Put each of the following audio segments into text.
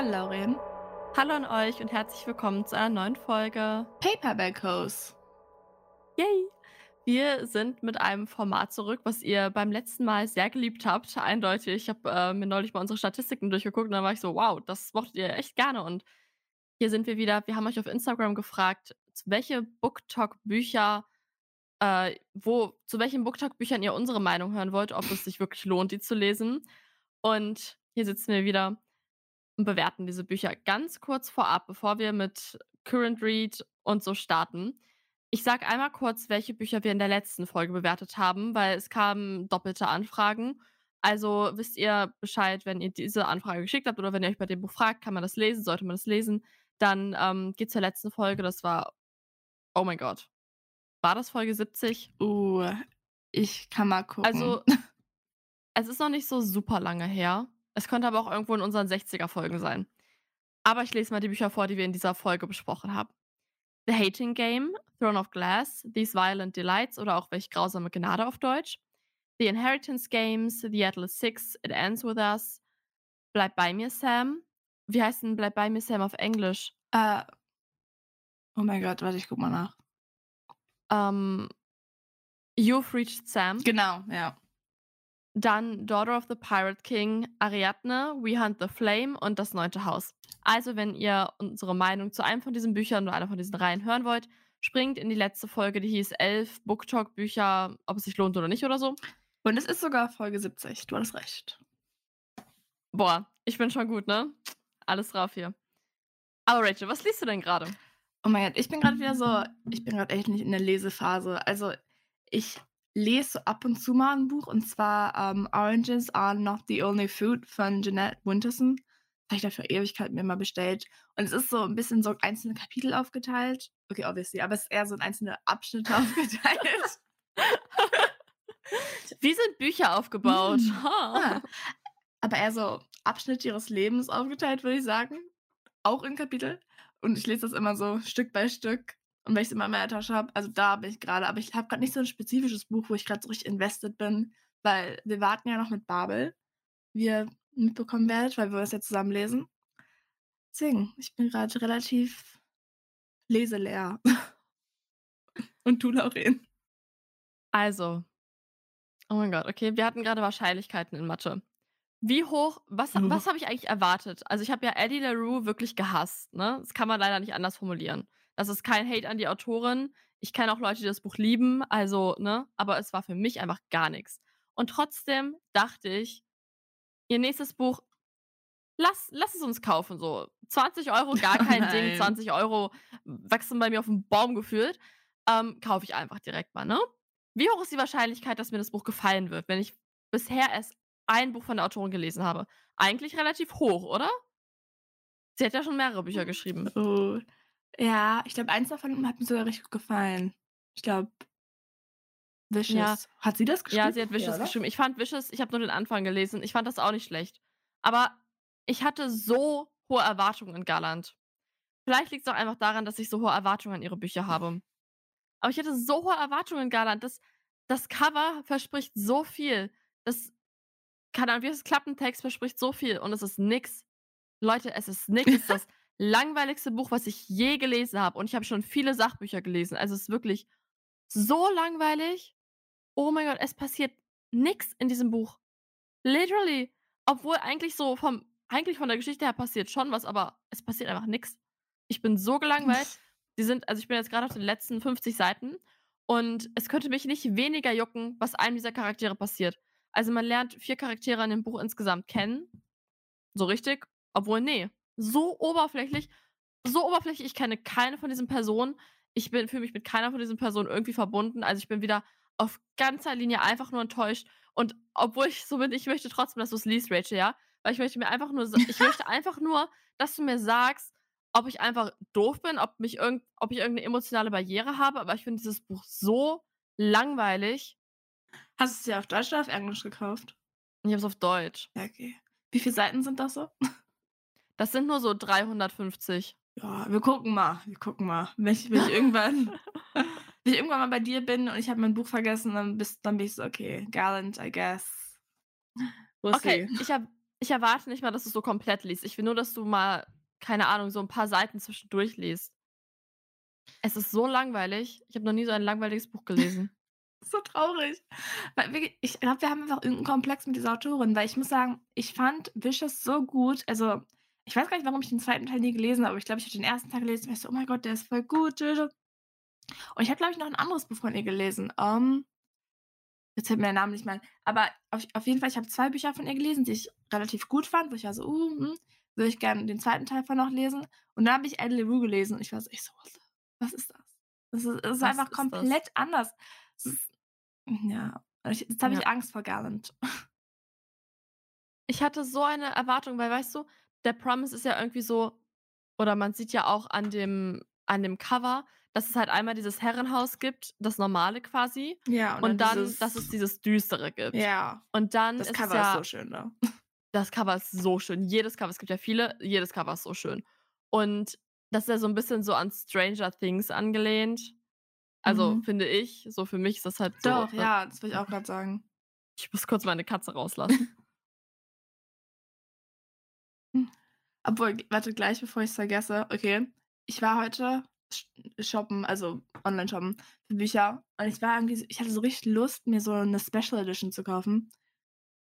Hallo Lauren. Hallo an euch und herzlich willkommen zu einer neuen Folge Paperback Hose. Yay! Wir sind mit einem Format zurück, was ihr beim letzten Mal sehr geliebt habt. Eindeutig. Ich habe äh, mir neulich mal unsere Statistiken durchgeguckt und dann war ich so, wow, das mochtet ihr echt gerne. Und hier sind wir wieder. Wir haben euch auf Instagram gefragt, welche BookTalk-Bücher, äh, wo, zu welchen BookTalk-Büchern ihr unsere Meinung hören wollt, ob es sich wirklich lohnt, die zu lesen. Und hier sitzen wir wieder und bewerten diese Bücher. Ganz kurz vorab, bevor wir mit Current Read und so starten. Ich sage einmal kurz, welche Bücher wir in der letzten Folge bewertet haben, weil es kamen doppelte Anfragen. Also wisst ihr Bescheid, wenn ihr diese Anfrage geschickt habt oder wenn ihr euch bei dem Buch fragt, kann man das lesen, sollte man das lesen, dann ähm, geht zur letzten Folge. Das war, oh mein Gott. War das Folge 70? Uh, ich kann mal gucken. Also, es ist noch nicht so super lange her. Es könnte aber auch irgendwo in unseren 60er-Folgen sein. Aber ich lese mal die Bücher vor, die wir in dieser Folge besprochen haben. The Hating Game, Throne of Glass, These Violent Delights oder auch Welch grausame Gnade auf Deutsch. The Inheritance Games, The Atlas Six, It Ends With Us, Bleib bei mir, Sam. Wie heißt denn Bleib bei mir, Sam auf Englisch? Äh, oh mein Gott, warte, ich guck mal nach. Ähm, You've Reached Sam. Genau, ja. Dann Daughter of the Pirate King, Ariadne, We Hunt the Flame und Das Neunte Haus. Also, wenn ihr unsere Meinung zu einem von diesen Büchern oder einer von diesen Reihen hören wollt, springt in die letzte Folge, die hieß elf Booktalk-Bücher, ob es sich lohnt oder nicht oder so. Und es ist sogar Folge 70, du hast recht. Boah, ich bin schon gut, ne? Alles drauf hier. Aber Rachel, was liest du denn gerade? Oh mein Gott, ich bin gerade wieder so, ich bin gerade echt nicht in der Lesephase. Also, ich lese ab und zu mal ein Buch und zwar ähm, Oranges are not the only food von Jeanette Winterson. Habe ich dafür Ewigkeit mir mal bestellt. Und es ist so ein bisschen so einzelne Kapitel aufgeteilt. Okay, obviously, aber es ist eher so in einzelne Abschnitte aufgeteilt. Wie sind Bücher aufgebaut? Hm. Ah. Aber eher so Abschnitt ihres Lebens aufgeteilt, würde ich sagen. Auch in Kapitel. Und ich lese das immer so Stück bei Stück. Und wenn ich es immer in meiner Tasche habe, also da bin ich gerade, aber ich habe gerade nicht so ein spezifisches Buch, wo ich gerade so richtig invested bin, weil wir warten ja noch mit Babel, wie ihr mitbekommen werdet, weil wir das ja zusammen lesen. Deswegen, ich bin gerade relativ leseleer. Und du, Lauren? Also, oh mein Gott, okay, wir hatten gerade Wahrscheinlichkeiten in Mathe. Wie hoch, was, Mhm. was habe ich eigentlich erwartet? Also ich habe ja Eddie LaRue wirklich gehasst, ne? Das kann man leider nicht anders formulieren. Das ist kein Hate an die Autorin. Ich kenne auch Leute, die das Buch lieben, also, ne? Aber es war für mich einfach gar nichts. Und trotzdem dachte ich, ihr nächstes Buch, lass, lass es uns kaufen, so. 20 Euro, gar kein Ding, Nein. 20 Euro wachsen bei mir auf dem Baum gefühlt. Ähm, kaufe ich einfach direkt mal, ne? Wie hoch ist die Wahrscheinlichkeit, dass mir das Buch gefallen wird, wenn ich bisher erst ein Buch von der Autorin gelesen habe? Eigentlich relativ hoch, oder? Sie hat ja schon mehrere Bücher geschrieben. Oh. Ja, ich glaube, eins davon hat mir sogar richtig gut gefallen. Ich glaube, Vicious. Ja. Hat sie das geschrieben? Ja, sie hat Vicious oder? geschrieben. Ich fand Vicious, ich habe nur den Anfang gelesen. Ich fand das auch nicht schlecht. Aber ich hatte so hohe Erwartungen in Garland. Vielleicht liegt es auch einfach daran, dass ich so hohe Erwartungen an ihre Bücher habe. Aber ich hatte so hohe Erwartungen in Garland. Das, das Cover verspricht so viel. Das, keine Ahnung, wie das Klappentext verspricht so viel. Und es ist nix. Leute, es ist nix. Es das langweiligste Buch, was ich je gelesen habe. Und ich habe schon viele Sachbücher gelesen. Also es ist wirklich so langweilig. Oh mein Gott, es passiert nix in diesem Buch. Literally. Obwohl eigentlich so vom, eigentlich von der Geschichte her passiert schon was, aber es passiert einfach nix. Ich bin so gelangweilt. Die sind, also ich bin jetzt gerade auf den letzten 50 Seiten und es könnte mich nicht weniger jucken, was einem dieser Charaktere passiert. Also man lernt vier Charaktere in dem Buch insgesamt kennen. So richtig. Obwohl, nee. So oberflächlich. So oberflächlich, ich kenne keine von diesen Personen. Ich bin fühle mich mit keiner von diesen Personen irgendwie verbunden. Also ich bin wieder auf ganzer Linie einfach nur enttäuscht. Und obwohl ich so bin, ich möchte trotzdem, dass du es liest, Rachel, ja? Weil ich möchte mir einfach nur, ich möchte einfach nur, dass du mir sagst, ob ich einfach doof bin, ob, mich irgend, ob ich irgendeine emotionale Barriere habe. Aber ich finde dieses Buch so langweilig. Hast du es dir auf Deutsch oder auf Englisch gekauft? Ich habe es auf Deutsch. Ja, okay. Wie viele Seiten sind das so? Das sind nur so 350. Ja, wir gucken mal. Wir gucken mal. Wenn ich, wenn ich irgendwann. wenn ich irgendwann mal bei dir bin und ich habe mein Buch vergessen, dann, bist, dann bin ich so, okay, Gallant, I guess. We'll Okay, see. ich habe ich erwarte nicht mal, dass du's so komplett liest. Ich will nur, dass du mal, keine Ahnung, so 'n paar Seiten zwischendurch liest. Es ist so langweilig. Ich habe noch nie so ein langweiliges Buch gelesen. So traurig. Ich glaube, wir haben einfach irgend 'n Komplex mit dieser Autorin, weil ich muss sagen, ich fand „Vicious“ so gut. Also, ich weiß gar nicht, warum ich den 2. Teil nie gelesen habe, aber ich glaube, ich habe den 1. Teil gelesen und ich so: „Oh mein Gott, der ist voll gut.“ Und ich habe, glaube ich, noch 'n anderes Buch von ihr gelesen. Ähm jetzt fällt mir der Name nicht mehr ein. Aber auf auf jeden Fall, ich habe 2 Bücher von ihr gelesen, die ich relativ gut fand, wo ich war so: „Uh, hm, würde ich gern den 2. Teil von noch lesen.“ Und dann habe ich „Edely Rue“ gelesen und ich war so ich so: „What the was ist das?“ Das ist es ist einfach ist das? komplett anders. Es ist ja, jetzt habe Ja. ich Angst vor Garland. Ich hatte so eine Erwartung, weil weißt du, der Promise ist ja irgendwie so oder man sieht ja auch an dem an dem Cover, dass es halt einmal dieses Herrenhaus gibt, das normale quasi, Ja, und dann und dann, dieses dass es dieses Düstere gibt. Ja, Und dann das ist es Cover ist so ja schön, ne? das Cover ist so schön. Jedes Cover es gibt ja viele, jedes Cover ist so schön. Und das ist ja so 'n bisschen so an „Stranger Things“ angelehnt. Also, Mhm. finde ich. So für mich ist das halt so, Doch, ne ja, das wollte ich auch grad sagen. Ich muss kurz meine Katze rauslassen. Obwohl, warte, gleich bevor ich's vergesse okay, ich war heute sh shoppen, also online shoppen für Bücher und ich war irgendwie ich hatte so richtig Lust, mir so 'ne Special Edition zu kaufen.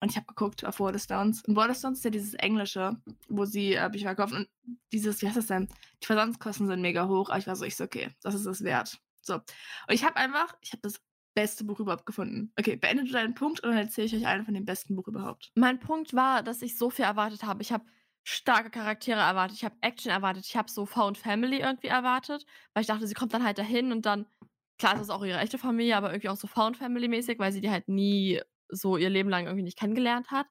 Und ich habe geguckt auf Waterstones. Und Waterstones ist ja dieses Englische, wo sie, äh, Bücher verkaufen und dieses wie heißt das denn? Die Versandkosten sind mega hoch, aber ich war so ich so: „Okay, das ist es wert.“ So. Und ich habe einfach ich habe das beste Buch überhaupt gefunden. Okay, beende du deinen Punkt und dann erzähle ich euch einen von den besten Buch überhaupt. Mein Punkt war, dass ich so viel erwartet habe. Ich habe starke Charaktere erwartet, ich habe Action erwartet, ich habe so Found Family irgendwie erwartet, weil ich dachte, sie kommt dann halt dahin und dann klar, das ist auch ihre echte Familie, aber irgendwie auch so Found Family mäßig, weil sie die halt nie so ihr Leben lang irgendwie nicht kennengelernt hat.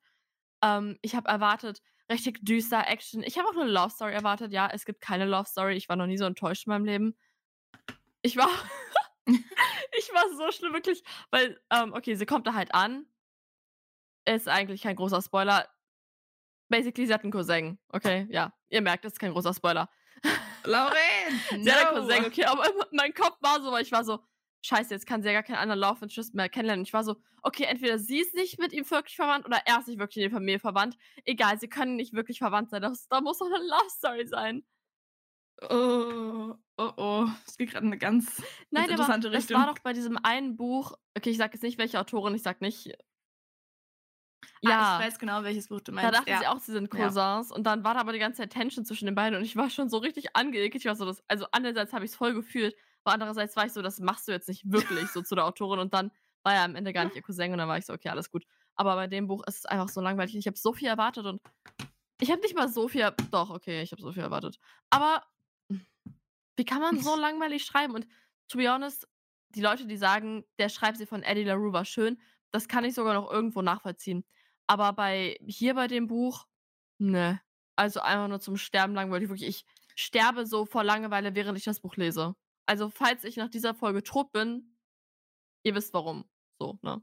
Ähm, ich habe erwartet, richtig düster Action. Ich habe auch 'ne Love Story erwartet. Ja, es gibt keine Love Story. Ich war noch nie so enttäuscht in meinem Leben. Ich war ich war so schlimm, wirklich, weil, ähm okay, sie kommt da halt an. Ist eigentlich kein großer Spoiler. Basically, sie hat 'n Cousin. Okay, ja. Ihr merkt, das ist kein großer Spoiler. Lauren, Sie hat einen no. Cousin, okay, aber mein Kopf war so weil ich war so: „Scheiße, jetzt kann sie ja gar keinen anderen Love Interest mehr kennenlernen.“ Ich war so: „Okay, entweder sie ist nicht mit ihm wirklich verwandt oder er ist nicht wirklich in die Familie verwandt. Egal, sie können nicht wirklich verwandt sein. Das da muss doch 'ne Love Story sein.“ Oh, oh, oh. Es geht grad in 'ne ganz, ganz Nein, aber interessante das Richtung. war doch bei diesem einen Buch okay, ich sage jetzt nicht, welche Autorin, ich sage nicht Ah, ja. ich weiß genau, welches Buch du Da meinst, dachte ja. sie auch, sie sind Ja. Cousins und dann war da aber die ganze Zeit Tension zwischen den beiden und ich war schon so richtig angeekelt. Ich war so das also einerseits habe ich's voll gefühlt, aber andererseits war ich so: „Das machst du jetzt nicht wirklich so zu der Autorin“ und dann war er am Ende gar nicht ihr Cousin und dann war ich so: „Okay, alles gut.“ Aber bei dem Buch ist es einfach so langweilig. Ich habe so viel erwartet und ich habe nicht mal so viel doch, okay, ich habe so viel erwartet. Aber wie kann man so langweilig schreiben? Und to be honest, die Leute, die sagen, der Schreibstil von Eddie LaRue war schön, das kann ich sogar noch irgendwo nachvollziehen. Aber bei hier bei dem Buch, ne. Also einfach nur zum Sterben langweilig. Wirklich, ich sterbe so vor Langeweile, während ich das Buch lese. Also, falls ich nach dieser Folge tot bin, ihr wisst warum. So, ne?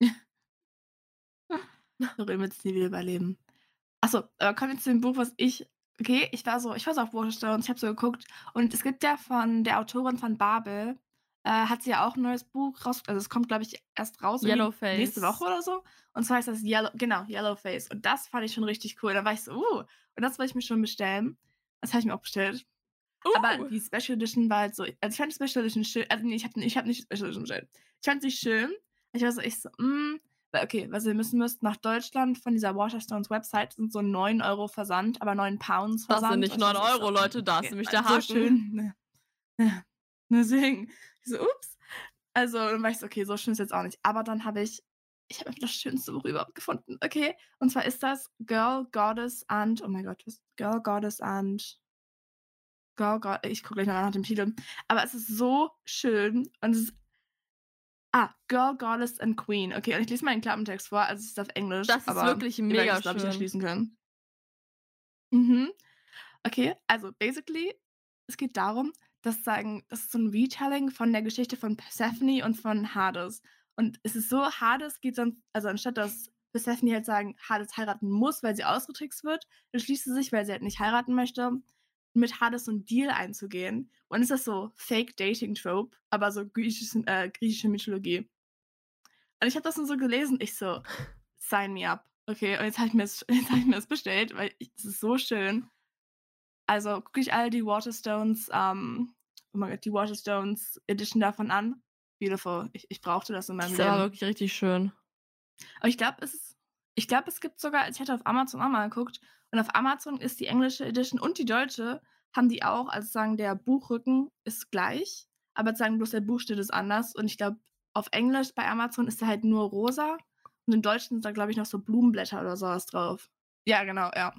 Doreen wird's nie wieder überleben. Ach so, äh, kommen wir zu dem Buch, was ich okay, ich war so ich war so auf Waterstones, ich habe so geguckt und es gibt ja von der Autorin von Babel, äh, hat sie ja auch 'n neues Buch raus also es kommt, glaube ich, erst raus irgendwie nächste Woche oder so. Und zwar heißt das Yellow genau, Yellowface. Und das fand ich schon richtig cool. Da war ich so: „Uh“ und das wollte ich mir schon bestellen. Das habe ich mir auch bestellt. Aber Uh. die Special Edition war halt so also ich fand die Special Edition schön also ne, ich habe ich habe nicht Special Edition bestellt. Ich fand sie schön. Ich war so ich so: „Hm“ weil okay, was ihr wissen müsst, nach Deutschland von dieser Waterstones Website sind so 9 € Versand, aber 9 Pounds Das Versand. sind nicht Und ich war 9 so ich so: €, Leute, da ist „Okay, nämlich der so Haken. schön, ne?“ Ja. Deswegen. Ich so: „Ups.“ Also, dann war ich so: „Okay, so schön ist jetzt auch nicht.“ Aber dann habe ich ich habe einfach das schönste Buch überhaupt gefunden, okay? Und zwar ist das „Girl, Goddess and“ oh mein Gott, was „Girl, Goddess and“ „Girl, God“ ich gucke gleich noch mal nach dem Titel. Aber es ist so schön und es ist ah, „Girl, Goddess and Queen“. Okay, und ich lese mal den Klappentext vor, also es ist auf Englisch, Das ist wirklich mega es, glaube ich, schön. erschließen können. Mhm. Okay, also basically, es geht darum, dass sagen das ist so 'n Retelling von der Geschichte von Persephone und von Hades. Und es ist so, Hades geht dann also anstatt dass Persephone halt sagen Hades heiraten muss, weil sie ausgetrickst wird, entschließt sie sich, weil sie halt nicht heiraten möchte, mit Hades so 'n Deal einzugehen. Und ist so Fake Dating Trope, aber so griechischen äh, griechische Mythologie. Und ich habe das dann so gelesen, ich so: „Sign me up.“ Okay, und jetzt habe ich, jetzt hab ich mir das bestellt, weil es ist so schön. Also gucke ich alle die Waterstones, ähm, oh mein Gott, die Waterstones Edition davon an. Beautiful. Ich, ich brauchte das in Das meinem ist aber Leben. wirklich richtig schön. Aber ich glaube, es ich glaube, es gibt sogar, ich hatte auf Amazon auch mal geguckt, und auf Amazon ist die englische Edition und die deutsche, haben die auch, also sagen, der Buchrücken ist gleich, aber sagen bloß der Buchstabe ist anders. Und ich glaube, auf Englisch bei Amazon ist der halt nur rosa und im Deutschen sind da, glaube ich, noch so Blumenblätter oder sowas drauf. Ja, genau, ja.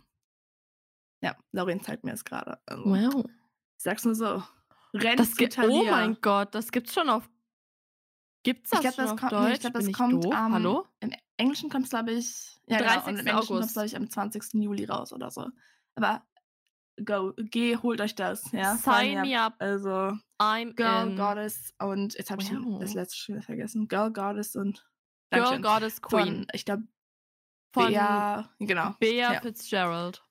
Ja, Lauren zeigt mir das gerade. Also, Wow. Ich sag's nur so. Rennt Das zu oh mein Gott, das gibt's schon auf. Gibt's das Ich glaube, schon das, auf kommt, Deutsch? nee, ich glaub, das ich kommt am. Hallo? Im Englischen kommt es, glaube ich. Ja, genau, und 30. im Englischen es, August. glaube ich, am 20. Juli raus oder so. Aber go, geh, holt euch das. Ja, Sign me up. Also, I'm Girl, in. Goddess und jetzt habe ich Wow. das letzte schon wieder vergessen. Girl, Goddess und. Girl. Goddess, Queen. Von, ich glaube, Von ja, genau. Bea ja. Fitzgerald.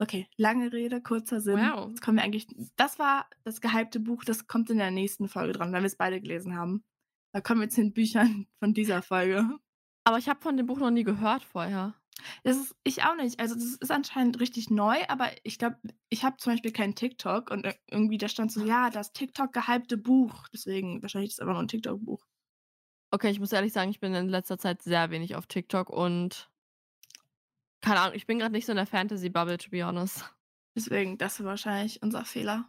Okay, lange Rede, kurzer Sinn. Wow. Jetzt kommen wir eigentlich. Das war das gehypte Buch, das kommt in der nächsten Folge dran, weil wir es beide gelesen haben. Da kommen wir zu den Büchern von dieser Folge. Aber ich habe von dem Buch noch nie gehört vorher. Das ist ich auch nicht. Also, das ist anscheinend richtig neu, aber ich glaube, ich habe zum Beispiel keinen TikTok und ir irgendwie da stand so: „Ja, das TikTok gehypte Buch.“ Deswegen wahrscheinlich ist es einfach nur 'n TikTok-Buch. Okay, ich muss ehrlich sagen, ich bin in letzter Zeit sehr wenig auf TikTok und keine Ahnung, ich bin gerade nicht so in der Fantasy-Bubble, to be honest. Deswegen, das war wahrscheinlich unser Fehler.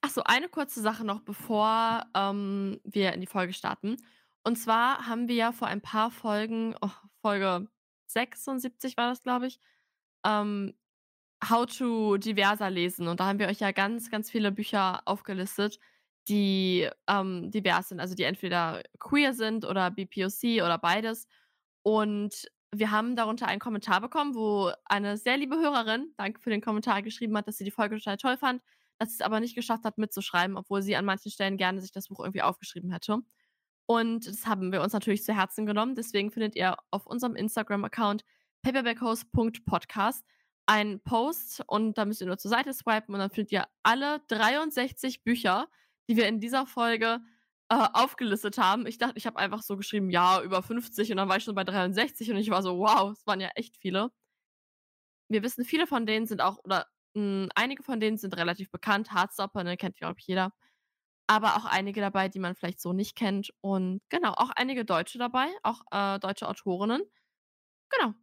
Ach so, eine kurze Sache noch, bevor, ähm, wir in die Folge starten. Und zwar haben wir ja vor ein paar Folgen, oh, Folge 76 war das, glaube ich, ähm, How to diverser lesen. Und da haben wir euch ja ganz, ganz viele Bücher aufgelistet, die ähm, divers sind, also die entweder queer sind oder BPOC oder beides. Und wir haben darunter einen Kommentar bekommen, wo eine sehr liebe Hörerin, danke für den Kommentar, geschrieben hat, dass sie die Folge total toll fand, dass sie es aber nicht geschafft hat mitzuschreiben, obwohl sie an manchen Stellen gerne sich das Buch irgendwie aufgeschrieben hätte. Und das haben wir uns natürlich zu Herzen genommen. Deswegen findet ihr auf unserem Instagram-Account paperbackhouse.podcast einen Post und da müsst ihr nur zur Seite swipen und dann findet ihr alle 63 Bücher, die wir in dieser Folge äh, aufgelistet haben. Ich dachte, ich habe einfach so geschrieben, ja, über 50 und dann war ich schon bei 63 und ich war so, wow, es waren ja echt viele. Wir wissen, viele von denen sind auch, oder mh, einige von denen sind relativ bekannt. Hardstopper, ne, kennt, glaube ich, jeder. Aber auch einige dabei, die man vielleicht so nicht kennt. Und genau, auch einige Deutsche dabei, auch äh, deutsche Autorinnen. Genau.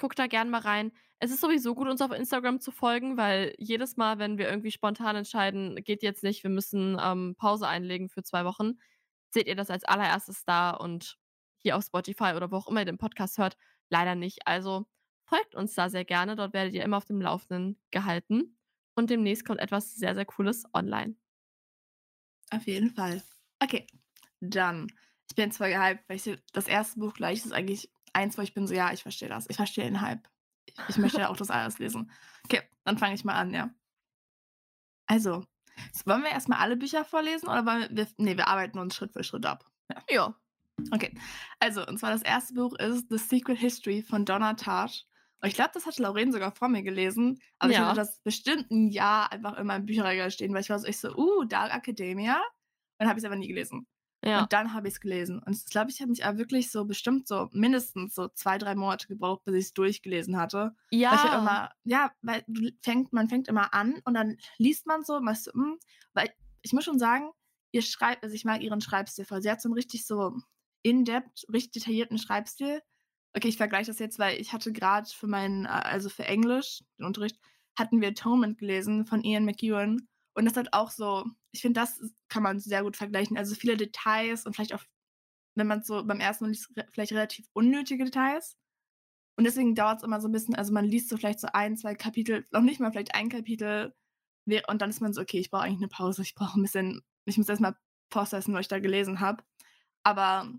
Guckt da gern mal rein. Es ist sowieso gut, uns auf Instagram zu folgen, weil jedes Mal, wenn wir irgendwie spontan entscheiden, geht jetzt nicht, wir müssen ähm, Pause einlegen für zwei Wochen, seht ihr das als allererstes da und hier auf Spotify oder wo auch immer ihr den Podcast hört, leider nicht. Also folgt uns da sehr gerne. Dort werdet ihr immer auf dem Laufenden gehalten. Und demnächst kommt etwas sehr, sehr Cooles online. Auf jeden Fall. Okay, dann. Ich bin zwar gehypt, weil ich das erste Buch gleich ist eigentlich eins, wo ich bin so, ja, ich verstehe das. Ich verstehe den Hype. Ich, ich möchte ja auch das alles lesen. Okay, dann fange ich mal an, ja. Also, wollen wir erstmal alle Bücher vorlesen oder wollen wir, nee, wir arbeiten uns Schritt für Schritt ab. Ja. Ja. Okay, also, und zwar das erste Buch ist The Secret History von Donna Tartt. Und ich glaube, das hat Lauren sogar vor mir gelesen, aber ich Ja. hatte das bestimmt ein Jahr einfach in meinem Bücherregal stehen, weil ich war so, ich so, uh, Dark Academia. Und dann habe ich es aber nie gelesen. Ja. Und dann habe ich es gelesen. Und ich glaube, ich habe mich aber wirklich so bestimmt so mindestens so zwei, drei Monate gebraucht, bis ich es durchgelesen hatte. Weil ich halt Ja. immer, ja, weil du fängt, man fängt immer an und dann liest man so, machst du, hm, weil ich muss schon sagen, ihr schreibt, also ich mag ihren Schreibstil voll. Sie hat so einen richtig so in-depth, richtig detaillierten Schreibstil. Okay, ich vergleiche das jetzt, weil ich hatte gerade für meinen, äh, also für Englisch, den Unterricht, hatten wir Atonement gelesen von Ian McEwan. Und das hat auch so, ich finde, das kann man sehr gut vergleichen. Also viele Details und vielleicht auch, wenn man so beim ersten Mal liest, vielleicht relativ unnötige Details. Und deswegen dauert es immer so ein bisschen, also man liest so vielleicht so ein, zwei Kapitel, noch nicht mal vielleicht ein Kapitel, und dann ist man so, okay, ich brauche eigentlich eine Pause, ich brauche ein bisschen, ich muss erstmal processen, was ich da gelesen habe. Aber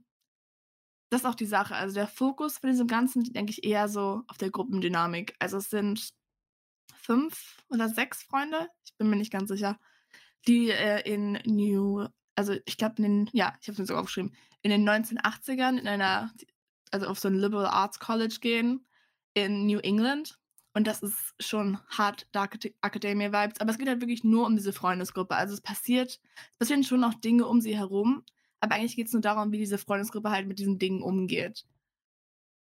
das ist auch die Sache. Also der Fokus von diesem Ganzen, denke ich, eher so auf der Gruppendynamik. Also es sind fünf oder sechs Freunde, ich bin mir nicht ganz sicher, die äh, in New, also ich glaube in den, ja, ich habe es mir sogar aufgeschrieben, in den 1980ern in einer, also auf so ein Liberal Arts College gehen in New England. Und das ist schon hart Dark Acad- Academia Vibes. Aber es geht halt wirklich nur um diese Freundesgruppe. Also es passiert, es passieren schon noch Dinge um sie herum. Aber eigentlich geht es nur darum, wie diese Freundesgruppe halt mit diesen Dingen umgeht.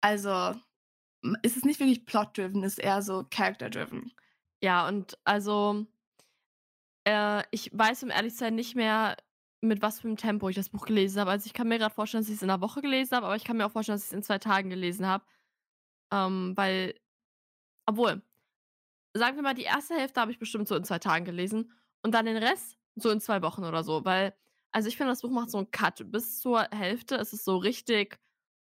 Also, ist es nicht wirklich plot-driven, ist eher so character-driven. Ja, und also äh, ich weiß, um ehrlich zu sein, nicht mehr, mit was für 'nem Tempo ich das Buch gelesen habe. Also, ich kann mir grad vorstellen, dass ich's in 'ner Woche gelesen habe, aber ich kann mir auch vorstellen, dass ich's in 2 Tagen gelesen habe. Ähm, weil obwohl, sagen wir mal, die erste Hälfte habe ich bestimmt so in 2 Tagen gelesen und dann den Rest so in 2 Wochen oder so, weil also, ich finde, das Buch macht so 'n Cut. Bis zur Hälfte ist es so richtig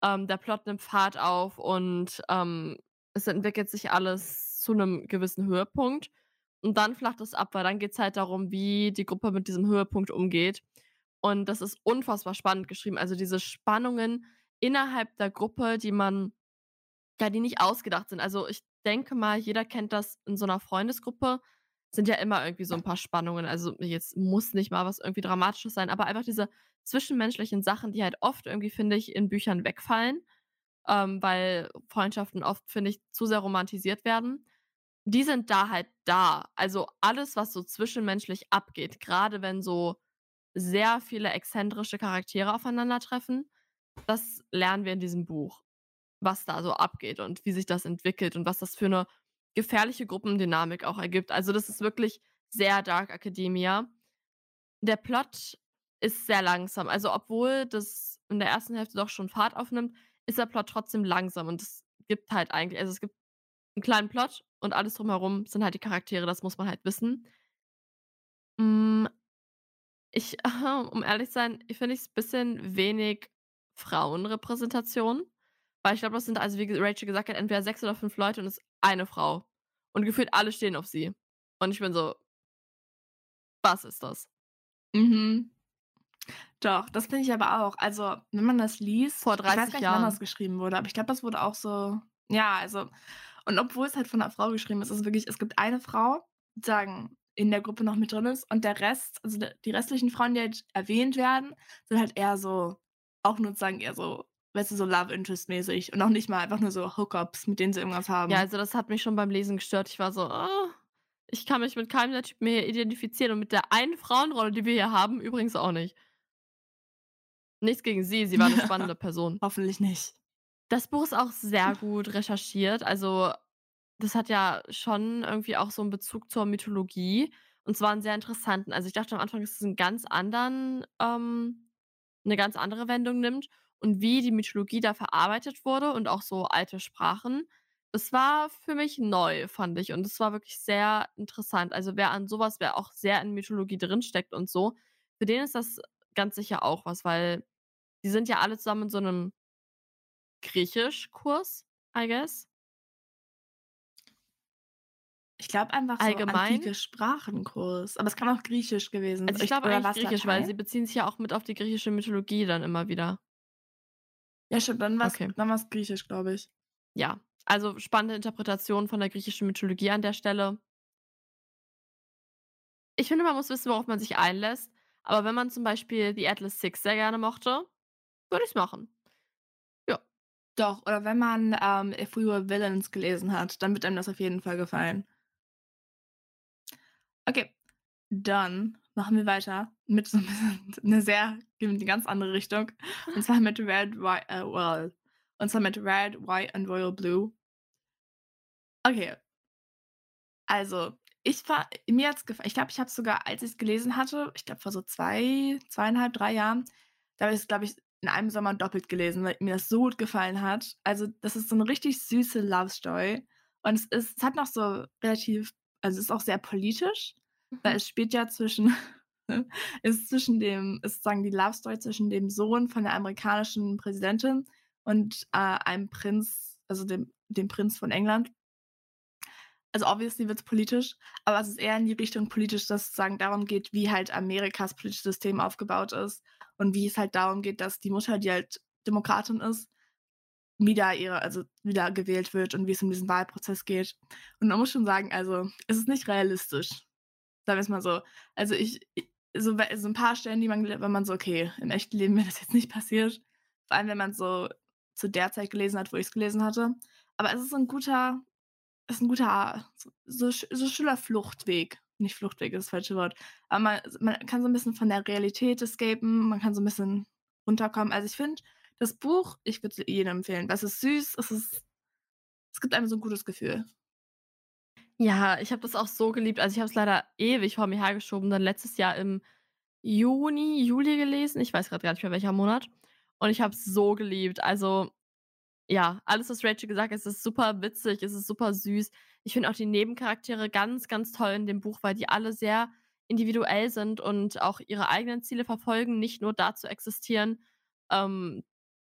ähm, der Plot nimmt Fahrt auf und, ähm, es entwickelt sich alles zu 'nem gewissen Höhepunkt. Und dann flacht es ab, weil dann geht's halt darum, wie die Gruppe mit diesem Höhepunkt umgeht. Und das ist unfassbar spannend geschrieben. Also, diese Spannungen innerhalb der Gruppe, die man ja, die nicht ausgedacht sind. Also, ich denke mal, jeder kennt das in so 'ner Freundesgruppe sind ja immer irgendwie so 'n paar Spannungen. Also, jetzt muss nicht mal was irgendwie Dramatisches sein, aber einfach diese zwischenmenschlichen Sachen, die halt oft irgendwie, finde ich, in Büchern wegfallen, ähm, weil Freundschaften oft, finde ich, zu sehr romantisiert werden. Die sind da halt da. Also, alles, was so zwischenmenschlich abgeht, grade wenn so sehr viele exzentrische Charaktere aufeinandertreffen, das lernen wir in diesem Buch, was da so abgeht und wie sich das entwickelt und was das für 'ne gefährliche Gruppendynamik auch ergibt. Also, das ist wirklich sehr Dark Academia. Der Plot ist sehr langsam. Also, obwohl das in der ersten Hälfte doch schon Fahrt aufnimmt, ist der Plot trotzdem langsam und es gibt halt eigentlich also, es gibt 'n kleinen Plot und alles drumherum sind halt die Charaktere, das muss man halt wissen. Hm, ich um ehrlich zu sein, finde ich's bisschen wenig Frauenrepräsentation, weil ich glaube, das sind also, wie Rachel gesagt hat, entweder 6 oder 5 Leute und es ist eine Frau. Und gefühlt alle stehen auf sie. Und ich bin so was ist das? Mhm. Doch, das finde ich aber auch. Also, wenn man das liest Vor ich weiß 30 gar nicht, wann das Jahren. geschrieben wurde, aber ich glaube, das wurde auch so ja, also und obwohl's halt von 'ner Frau geschrieben ist, ist es wirklich es gibt eine Frau, sozusagen in der Gruppe noch mit drin ist und der Rest also, die restlichen Frauen, die halt erwähnt werden, sind halt eher so auch nur sozusagen eher so, weißt du, so Love Interest mäßig und auch nicht mal einfach nur so Hookups, mit denen sie irgendwas Ja, haben. also, das hat mich schon beim Lesen gestört. Ich war so: „Oh, ich kann mich mit keinem der Typen hier identifizieren und mit der einen Frauenrolle, die wir hier haben, übrigens auch nicht.“ Nichts gegen sie, sie war 'ne spannende Person. Hoffentlich nicht. Das Buch ist auch sehr gut recherchiert. Also, das hat ja schon irgendwie auch so 'n Bezug zur Mythologie und zwar 'n sehr interessanten. Also, ich dachte am Anfang, dass es 'n ganz anderen ähm, 'ne ganz andere Wendung nimmt und wie die Mythologie da verarbeitet wurde und auch so alte Sprachen. Das war für mich neu, fand ich, und es war wirklich sehr interessant. Also, wer an so was wer auch sehr in Mythologie drinsteckt und so, für den ist das ganz sicher auch was, weil die sind ja alle zusammen in so 'nem Griechischkurs, I guess. Ich glaube einfach so Allgemein. antike Sprachenkurs, aber es kann auch Griechisch gewesen Also, s ich ich glaube eigentlich Griechisch, weil Latein? sie beziehen sich ja auch mit auf die griechische Mythologie dann immer wieder. Ja, stimmt, dann war's Okay. dann war's Griechisch, glaube ich. Ja, also, spannende Interpretation von der griechischen Mythologie an der Stelle. Ich finde, man muss wissen, worauf man sich einlässt, aber wenn man zum Beispiel „The Atlas Six“ sehr gerne mochte, würde ich's machen. Doch, oder wenn man, ähm, „If We Were Villains“ gelesen hat, dann wird einem das auf jeden Fall gefallen. Okay, dann machen wir weiter mit so 'n bisschen 'ne sehr in 'ne ganz andere Richtung und zwar mit „Red, Whi äh, well“ und zwar mit „Red, White and Royal Blue“. Okay. Also, ich war mir hat's gef ich glaube, ich habe es sogar, als ich's gelesen hatte ich glaube, vor so 2, 2,5, 3 Jahren, da habe ich's, glaube ich, in einem Sommer doppelt gelesen, weil mir das so gut gefallen hat. Also, das ist so 'ne richtig süße Love Story und es ist es hat noch so relativ also, es ist auch sehr politisch, weil Mhm. es spielt ja zwischen es ist zwischen dem ist sozusagen die Love Story zwischen dem Sohn von der amerikanischen Präsidentin und, äh, einem Prinz, also, dem dem Prinz von England. Also, obviously wird's politisch, aber es ist eher in die Richtung politisch, dass es sozusagen darum geht, wie halt Amerikas politisches System aufgebaut ist und wie es halt darum geht, dass die Mutter, die halt Demokratin ist, wieder ihre also, wieder gewählt wird und wie es um diesen Wahlprozess geht. Und man muss schon sagen, also, es ist nicht realistisch. Sagen wir's mal so. Also, ich so so 'n paar Stellen, die man wenn man so: „Okay, im echten Leben wäre das jetzt nicht passiert.“ Vor allem, wenn man's so zu der Zeit gelesen hat, wo ich's gelesen hatte. Aber es ist so 'n guter ist 'n guter so so sch so schöner Fluchtweg. Nicht Fluchtweg ist das falsche Wort. Aber man man kann so 'n bisschen von der Realität escapen, man kann so 'n bisschen runterkommen. Also, ich finde, das Buch, ich würde es jedem empfehlen. weil Es ist süß, es ist es gibt einem so 'n gutes Gefühl. Ja, ich habe das auch so geliebt. Also, ich habe es leider ewig vor mir hergeschoben, dann letztes Jahr im Juni, Juli gelesen. Ich weiß grad gar nicht mehr, welcher Monat. Und ich habe es so geliebt. Also, ja, alles, was Rachel gesagt hat, es ist super witzig, es ist super süß. Ich finde auch die Nebencharaktere ganz, ganz toll in dem Buch, weil die alle sehr individuell sind und auch ihre eigenen Ziele verfolgen, nicht nur dazu existieren, ähm,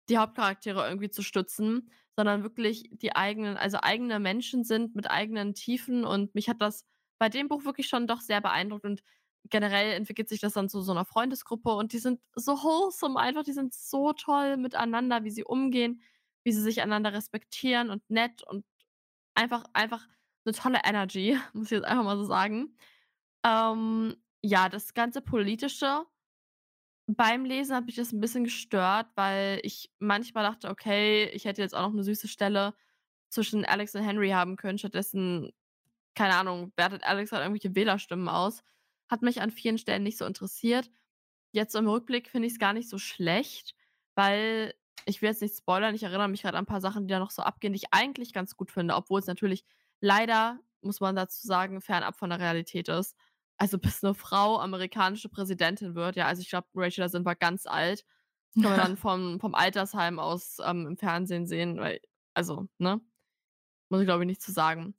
die Hauptcharaktere irgendwie zu stützen, sondern wirklich die eigenen also eigene Menschen sind mit eigenen Tiefen. Und mich hat das bei dem Buch wirklich schon doch sehr beeindruckt. Und generell entwickelt sich das dann zu so einer Freundesgruppe. Und die sind so wholesome einfach, die sind so toll miteinander, wie sie umgehen, wie sie sich einander respektieren und nett und einfach einfach eine tolle Energy, muss ich jetzt einfach mal so sagen. Ähm, ja, das ganze Politische beim Lesen hat mich das 'n bisschen gestört, weil ich manchmal dachte: „Okay, ich hätte jetzt auch noch 'ne süße Stelle zwischen Alex und Henry haben können.“ Stattdessen, keine Ahnung, wertet Alex halt irgendwelche Wählerstimmen aus. Hat mich an vielen Stellen nicht so interessiert. Jetzt im Rückblick finde ich's gar nicht so schlecht, weil ich will jetzt nicht spoilern, ich erinnere mich grad an 'n paar Sachen, die da noch so abgehen, die ich eigentlich ganz gut finde, obwohl's natürlich leider, muss man dazu sagen, fernab von der Realität ist. Also, bis 'ne Frau amerikanische Präsidentin wird, ja, also, ich glaube, Rachel, da sind wir ganz alt. Das können wir dann vom vom Altersheim aus, ähm, im Fernsehen sehen, weil also, ne? Muss ich, glaube ich, nicht zu sagen.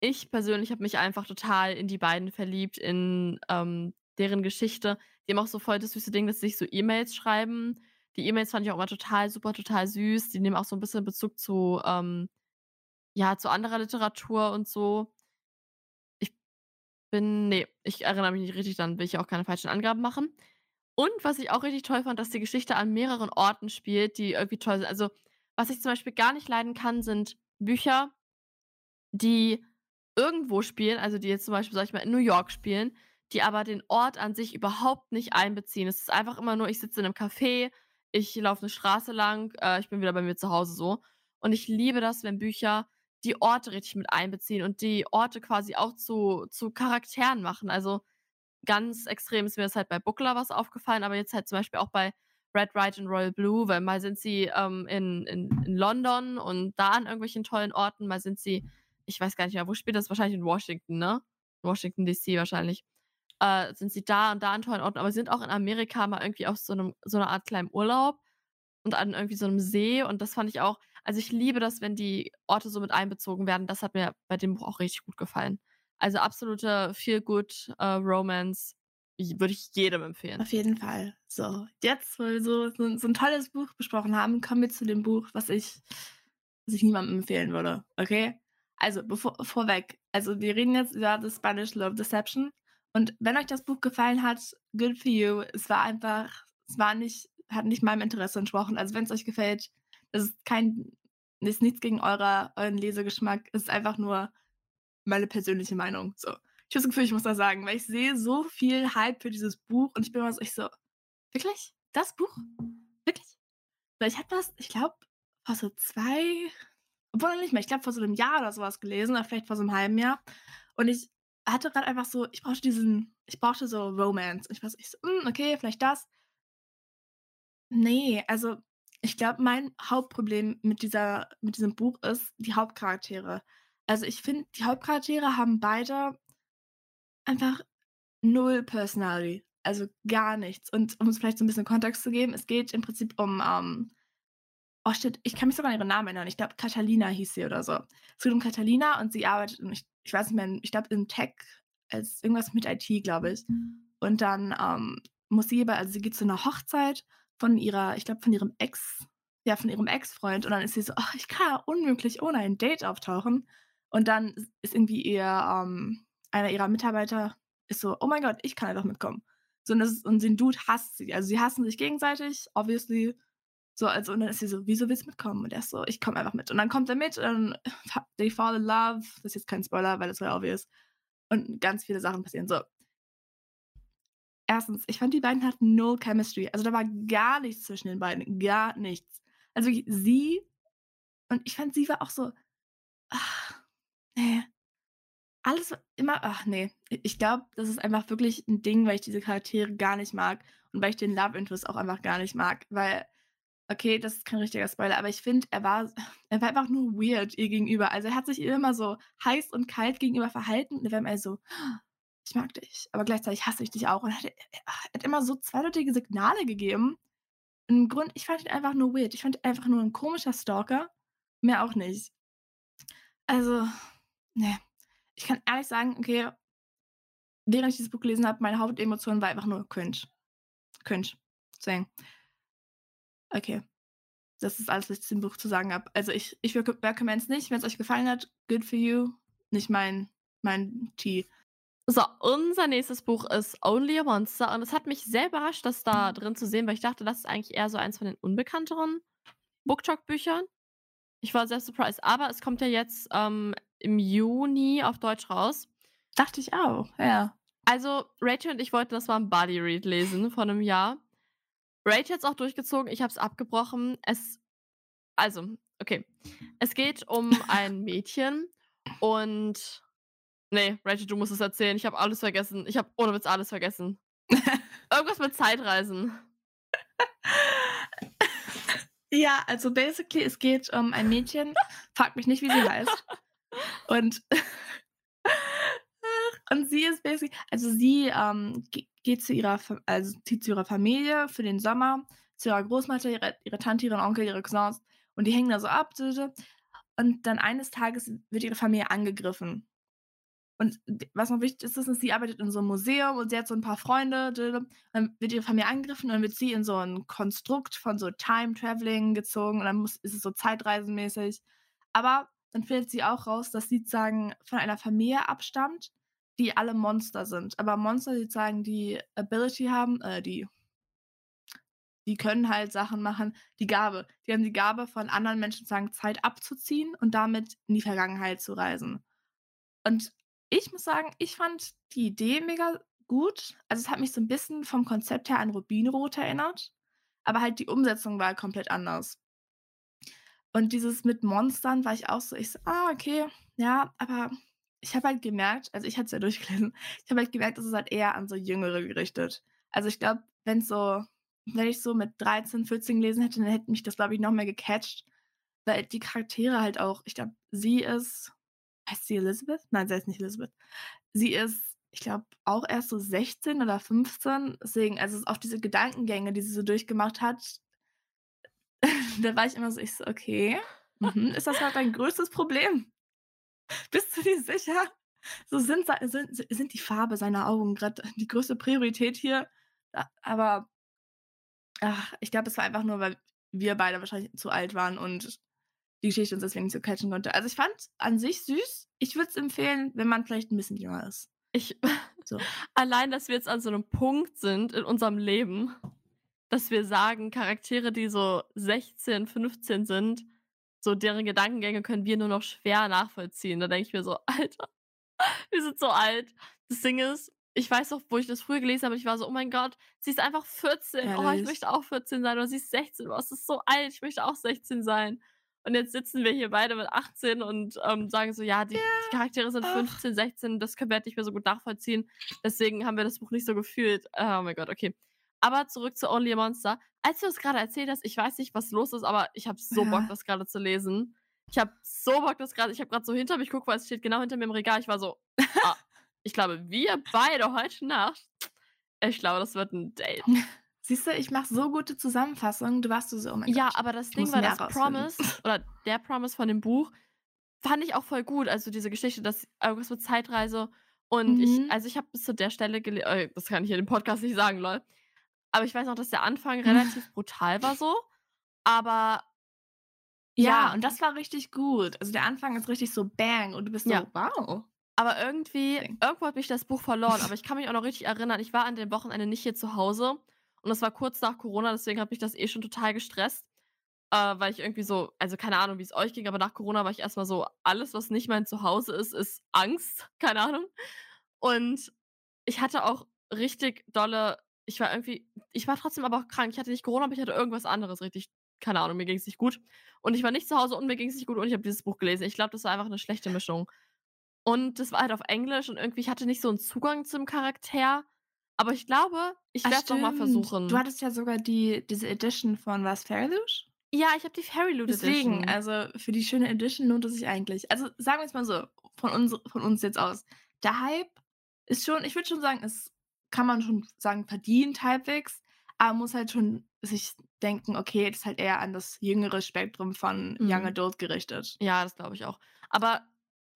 Ich persönlich habe mich einfach total in die beiden verliebt, in, ähm, deren Geschichte. Die haben auch so voll das süße Ding, dass sie sich so E-Mails schreiben. Die E-Mails fand ich auch immer total super, total süß. Die nehmen auch so 'n bisschen Bezug zu, ähm ja, zu anderer Literatur und so. Ich bin ne, ich erinnere mich nicht richtig, dann will ich ja auch keine falschen Angaben machen. Und was ich auch richtig toll fand, dass die Geschichte an mehreren Orten spielt, die irgendwie toll sind. Also, was ich zum Beispiel gar nicht leiden kann, sind Bücher, die irgendwo spielen, also die jetzt zum Beispiel, sage ich mal, in New York spielen, die aber den Ort an sich überhaupt nicht einbeziehen. Es ist einfach immer nur, ich sitze in 'nem Café, ich laufe 'ne Straße lang, äh, ich bin wieder bei mir zu Hause so. Und ich liebe das, wenn Bücher die Orte richtig mit einbeziehen und die Orte quasi auch zu zu Charakteren machen. Also, ganz extrem ist mir das halt bei Book Lovers aufgefallen, aber jetzt halt zum Beispiel auch bei Red, White and Royal Blue, weil mal sind sie, ähm, in in in London und da an irgendwelchen tollen Orten, mal sind sie ich weiß gar nicht mehr, wo spielt das? Wahrscheinlich in Washington, ne? Washington DC wahrscheinlich. Äh, sind sie da und da an tollen Orten, aber sind auch in Amerika mal irgendwie auf so 'nem so 'ner Art kleinen Urlaub und an irgendwie so 'nem See und das fand ich auch also, ich liebe das, wenn die Orte so mit einbezogen werden. Das hat mir bei dem Buch auch richtig gut gefallen. Also, absolute Feel-Good, äh, würde ich jedem empfehlen. Auf jeden Fall. So, jetzt, wo wir so so so 'n tolles Buch besprochen haben, kommen wir zu dem Buch, was ich was ich niemandem empfehlen würde, okay? Also, bevor vorweg, also, wir reden jetzt über The Spanish Love Deception und wenn euch das Buch gefallen hat, good for you. Es war einfach es war nicht hat nicht meinem Interesse entsprochen. Also, wenn's euch gefällt, das ist kein ist nichts gegen eurer euren Lesegeschmack. Es ist einfach nur meine persönliche Meinung, so. Ich habe das Gefühl, ich muss das sagen, weil ich sehe so viel Hype für dieses Buch und ich bin immer so ich so: „Wirklich? Das Buch? Wirklich?“ Weil ich habe das, ich glaube, vor so 2 obwohl nicht mehr, ich glaube, vor so 'nem Jahr oder so was gelesen oder vielleicht vor so 'nem halben Jahr. Und ich hatte grad einfach so ich brauchte diesen ich brauchte so Romance. Ich war so ich so: „Hm, okay, vielleicht das.“ Ne, also, ich glaube, mein Hauptproblem mit dieser mit diesem Buch ist die Hauptcharaktere. Also, ich finde, die Hauptcharaktere haben beide einfach null Personality, also gar nichts. Und um es vielleicht so 'n bisschen Kontext zu geben, es geht im Prinzip um, ähm oh shit, ich kann mich sogar an ihren Namen erinnern. Ich glaube, Catalina hieß sie oder so. Es geht um Catalina und sie arbeitet in ich ich weiß nicht mehr, ich glaube, im Tech als irgendwas mit IT, glaube ich. Und dann, ähm, muss sie aber also, sie geht zu 'ner Hochzeit von ihrer ich glaube, von ihrem Ex ja, von ihrem Ex-Freund und dann ist sie so: „Ach, ich kann ja unmöglich ohne ein Date auftauchen.“ Und dann is ist irgendwie ihr, ähm einer ihrer Mitarbeiter ist so: „Oh mein Gott, ich kann einfach mitkommen.“ So und das ist und den Dude hasst sie. Also, sie hassen sich gegenseitig, obviously. So, also und dann ist sie so: „Wieso willst du mitkommen?“ Und er ist so: „Ich komme einfach mit.“ Und dann kommt er mit und they fall in love. Das ist jetzt kein Spoiler, weil das voll obvious. Und ganz viele Sachen passieren, so. 1. ich fand, die beiden hatten null Chemistry. Also, da war gar nichts zwischen den beiden, gar nichts. Also, wirklich sie und ich fand, sie war auch so ach, ne. Alles immer ach ne. I ich glaube, das ist einfach wirklich 'n Ding, weil ich diese Charaktere gar nicht mag und weil ich den Love Interest auch einfach gar nicht mag, weil Okay, das ist kein richtiger Spoiler, aber ich finde, er war er war einfach nur weird ihr gegenüber. Also, er hat sich ihr immer so heiß und kalt gegenüber verhalten und er war immer so: „Ich mag dich, aber gleichzeitig hasse ich dich auch.“ Und hat hat immer so zweideutige Signale gegeben. Und im Grund ich fand ihn einfach nur weird. Ich fand ihn einfach nur 'n komischer Stalker, mehr auch nicht. Also, ne. Ich kann ehrlich sagen, okay während ich dieses Buch gelesen habe, meine Hauptemotion war einfach nur cringe. Cringe. Deswegen. Okay. Das ist alles, was ich zu dem Buch zu sagen habe. Also, ich ich recom recommende es nicht. Wenn's euch gefallen hat, good for you. Nicht mein mein Tee. So, unser nächstes Buch ist Only a Monster und es hat mich sehr überrascht, das da drin zu sehen, weil ich dachte, das ist eigentlich eher so eins von den unbekannteren BookTok-Büchern. Ich war sehr surprised, aber es kommt ja jetzt, ähm, im Juni auf Deutsch raus. Dachte ich auch, ja. Also, Rachel und ich wollten das mal im Buddy Read lesen vor 'nem Jahr. Rachel hat's auch durchgezogen, ich habe es abgebrochen. Es also, okay. Es geht um ein Mädchen und ne, Rachel, du musst es erzählen. Ich habe alles vergessen. Ich habe ohne Witz alles vergessen. Irgendwas mit Zeitreisen. Ja, also basically, es geht um ein Mädchen, fragt mich nicht, wie sie heißt. Und und sie ist basically also sie, ähm, ge geht zu ihrer also zieht zu ihrer Familie für den Sommer, zu ihrer Großmutter, ihre ihre Tante, ihren Onkel, ihre Cousins und die hängen da so ab. Und dann eines Tages wird ihre Familie angegriffen. Und was noch wichtig ist, ist, sie arbeitet in so 'nem Museum und sie hat so 'n paar Freunde. Dann wird ihre Familie angegriffen und dann wird sie in so 'n Konstrukt von so Time Travelling gezogen und dann muss ist es so zeitreisenmäßig. Aber dann findet sie auch raus, dass sie sozusagen von einer Familie abstammt, die alle Monster sind. Aber Monster, die sozusagen die Ability haben äh, die die können halt Sachen machen die Gabe. Die haben die Gabe, von anderen Menschen sozusagen Zeit abzuziehen und damit in die Vergangenheit zu reisen. Und ich muss sagen, ich fand die Idee mega gut. Also, es hat mich so 'n bisschen vom Konzept her an Rubinrot erinnert, aber halt die Umsetzung war komplett anders. Und dieses mit Monstern war ich auch so ich so: „Ah, okay, ja“, aber ich habe halt gemerkt also, ich hatte es ja durchgelesen, ich habe halt gemerkt, das ist halt eher an so Jüngere gerichtet. Also, ich glaube, wenn's so wenn ich so mit 13, 14 gelesen hätte, dann hätte mich das, glaube ich, noch mehr gecatcht, weil die Charaktere halt auch ich glaube, sie ist heißt sie Elizabeth? Nein, sie heißt nicht Elizabeth. Sie ist, ich glaube, auch erst so 16 oder 15, deswegen also, auch diese Gedankengänge, die sie so durchgemacht hat da war ich immer so ich so: „Okay, mhm, ist das grad dein größtes Problem? Bist du dir sicher?“ So sind sind sind die Farbe seiner Augen grad die größte Priorität hier? Aber ach, ich glaube, es war einfach nur, weil wir beide wahrscheinlich zu alt waren und die Geschichte uns deswegen so catchen konnte. Also, ich fand's an sich süß. Ich würde es empfehlen, wenn man vielleicht 'n bisschen jünger ist. Ich So. allein, dass wir jetzt an so 'nem Punkt sind in unserem Leben, dass wir sagen, Charaktere, die so 16, 15 sind, so deren Gedankengänge können wir nur noch schwer nachvollziehen. Da denke ich mir so: „Alter, wir sind so alt.“ Das Ding ist, ich weiß noch, wo ich das früher gelesen habe, ich war so: „Oh mein Gott, sie ist einfach 14. Oh, ich Ehrlich? möchte auch 14 sein.“ Oder sie ist 16. „Oh, es ist so alt, ich möchte auch 16 sein.“ Und jetzt sitzen wir hier beide mit 18 und, ähm, sagen so: „Ja, die Ja, die Charaktere sind ach. 15, 16, das können wir halt nicht mehr so gut nachvollziehen.“ Deswegen haben wir das Buch nicht so gefühlt. Oh mein Gott, okay. Aber zurück zu Only a Monster. Als du das grade erzählt hast, ich weiß nicht, was los ist, aber ich habe so Bock, Ja. das grade zu lesen. Ich habe so Bock, das grade ich habe grad so hinter mich geguckt, weil es steht genau hinter mir im Regal. Ich war so: „Ah, ich glaube, wir beide heute Nacht ich glaube, das wird 'n Date.“ Siehst du, ich mache so gute Zusammenfassungen. Du warst so so: „Oh mein Ja, Gott, aber das ich Ding war, das rausfinden.“ Promise oder der Promise von dem Buch fand ich auch voll gut. Also, diese Geschichte, dass irgendwas mit Zeitreise und ich Mhm. also, ich habe bis zu der Stelle gele äh, das kann ich hier im Podcast nicht sagen, lol. Aber ich weiß noch, dass der Anfang relativ brutal war so, aber Ja, ja. und das war richtig gut. Also, der Anfang ist richtig so bang und du bist so: Ja. „Wow.“ Aber irgendwie irgendwo hat mich das Buch verloren, aber ich kann mich auch noch richtig erinnern, ich war an dem Wochenende nicht hier zu Hause und das war kurz nach Corona, deswegen hat mich das eh schon total gestresst, äh, weil ich irgendwie so also, keine Ahnung, wie's euch ging, aber nach Corona war ich erst mal so: „Alles, was nicht mein Zuhause ist, ist Angst“, keine Ahnung. Und ich hatte auch richtig dolle ich war irgendwie ich war trotzdem aber auch krank. Ich hatte nicht Corona, aber ich hatte irgendwas anderes richtig keine Ahnung, mir ging's nicht gut. Und ich war nicht zu Hause und mir ging's nicht gut und ich habe dieses Buch gelesen. Ich glaube, das war einfach 'ne schlechte Mischung. Und das war halt auf Englisch und irgendwie ich hatte nicht so 'n Zugang zum Charakter. Aber ich glaube, ich werde es noch mal stimmt. versuchen. Du hattest ja sogar die diese Edition von was, Fairyloot? Ja, ich habe die Fairyloot Deswegen, Edition. also für die schöne Edition lohnt es sich eigentlich. Also, sagen wir es mal so, von uns von uns jetzt aus. Der Hype ist schon ich würde schon sagen, es kann man schon sagen, verdient halbwegs, aber man muss halt schon sich denken: „Okay, das ist halt eher an das jüngere Spektrum von Young Mhm. Adult gerichtet.“ Ja, das glaube ich auch. Aber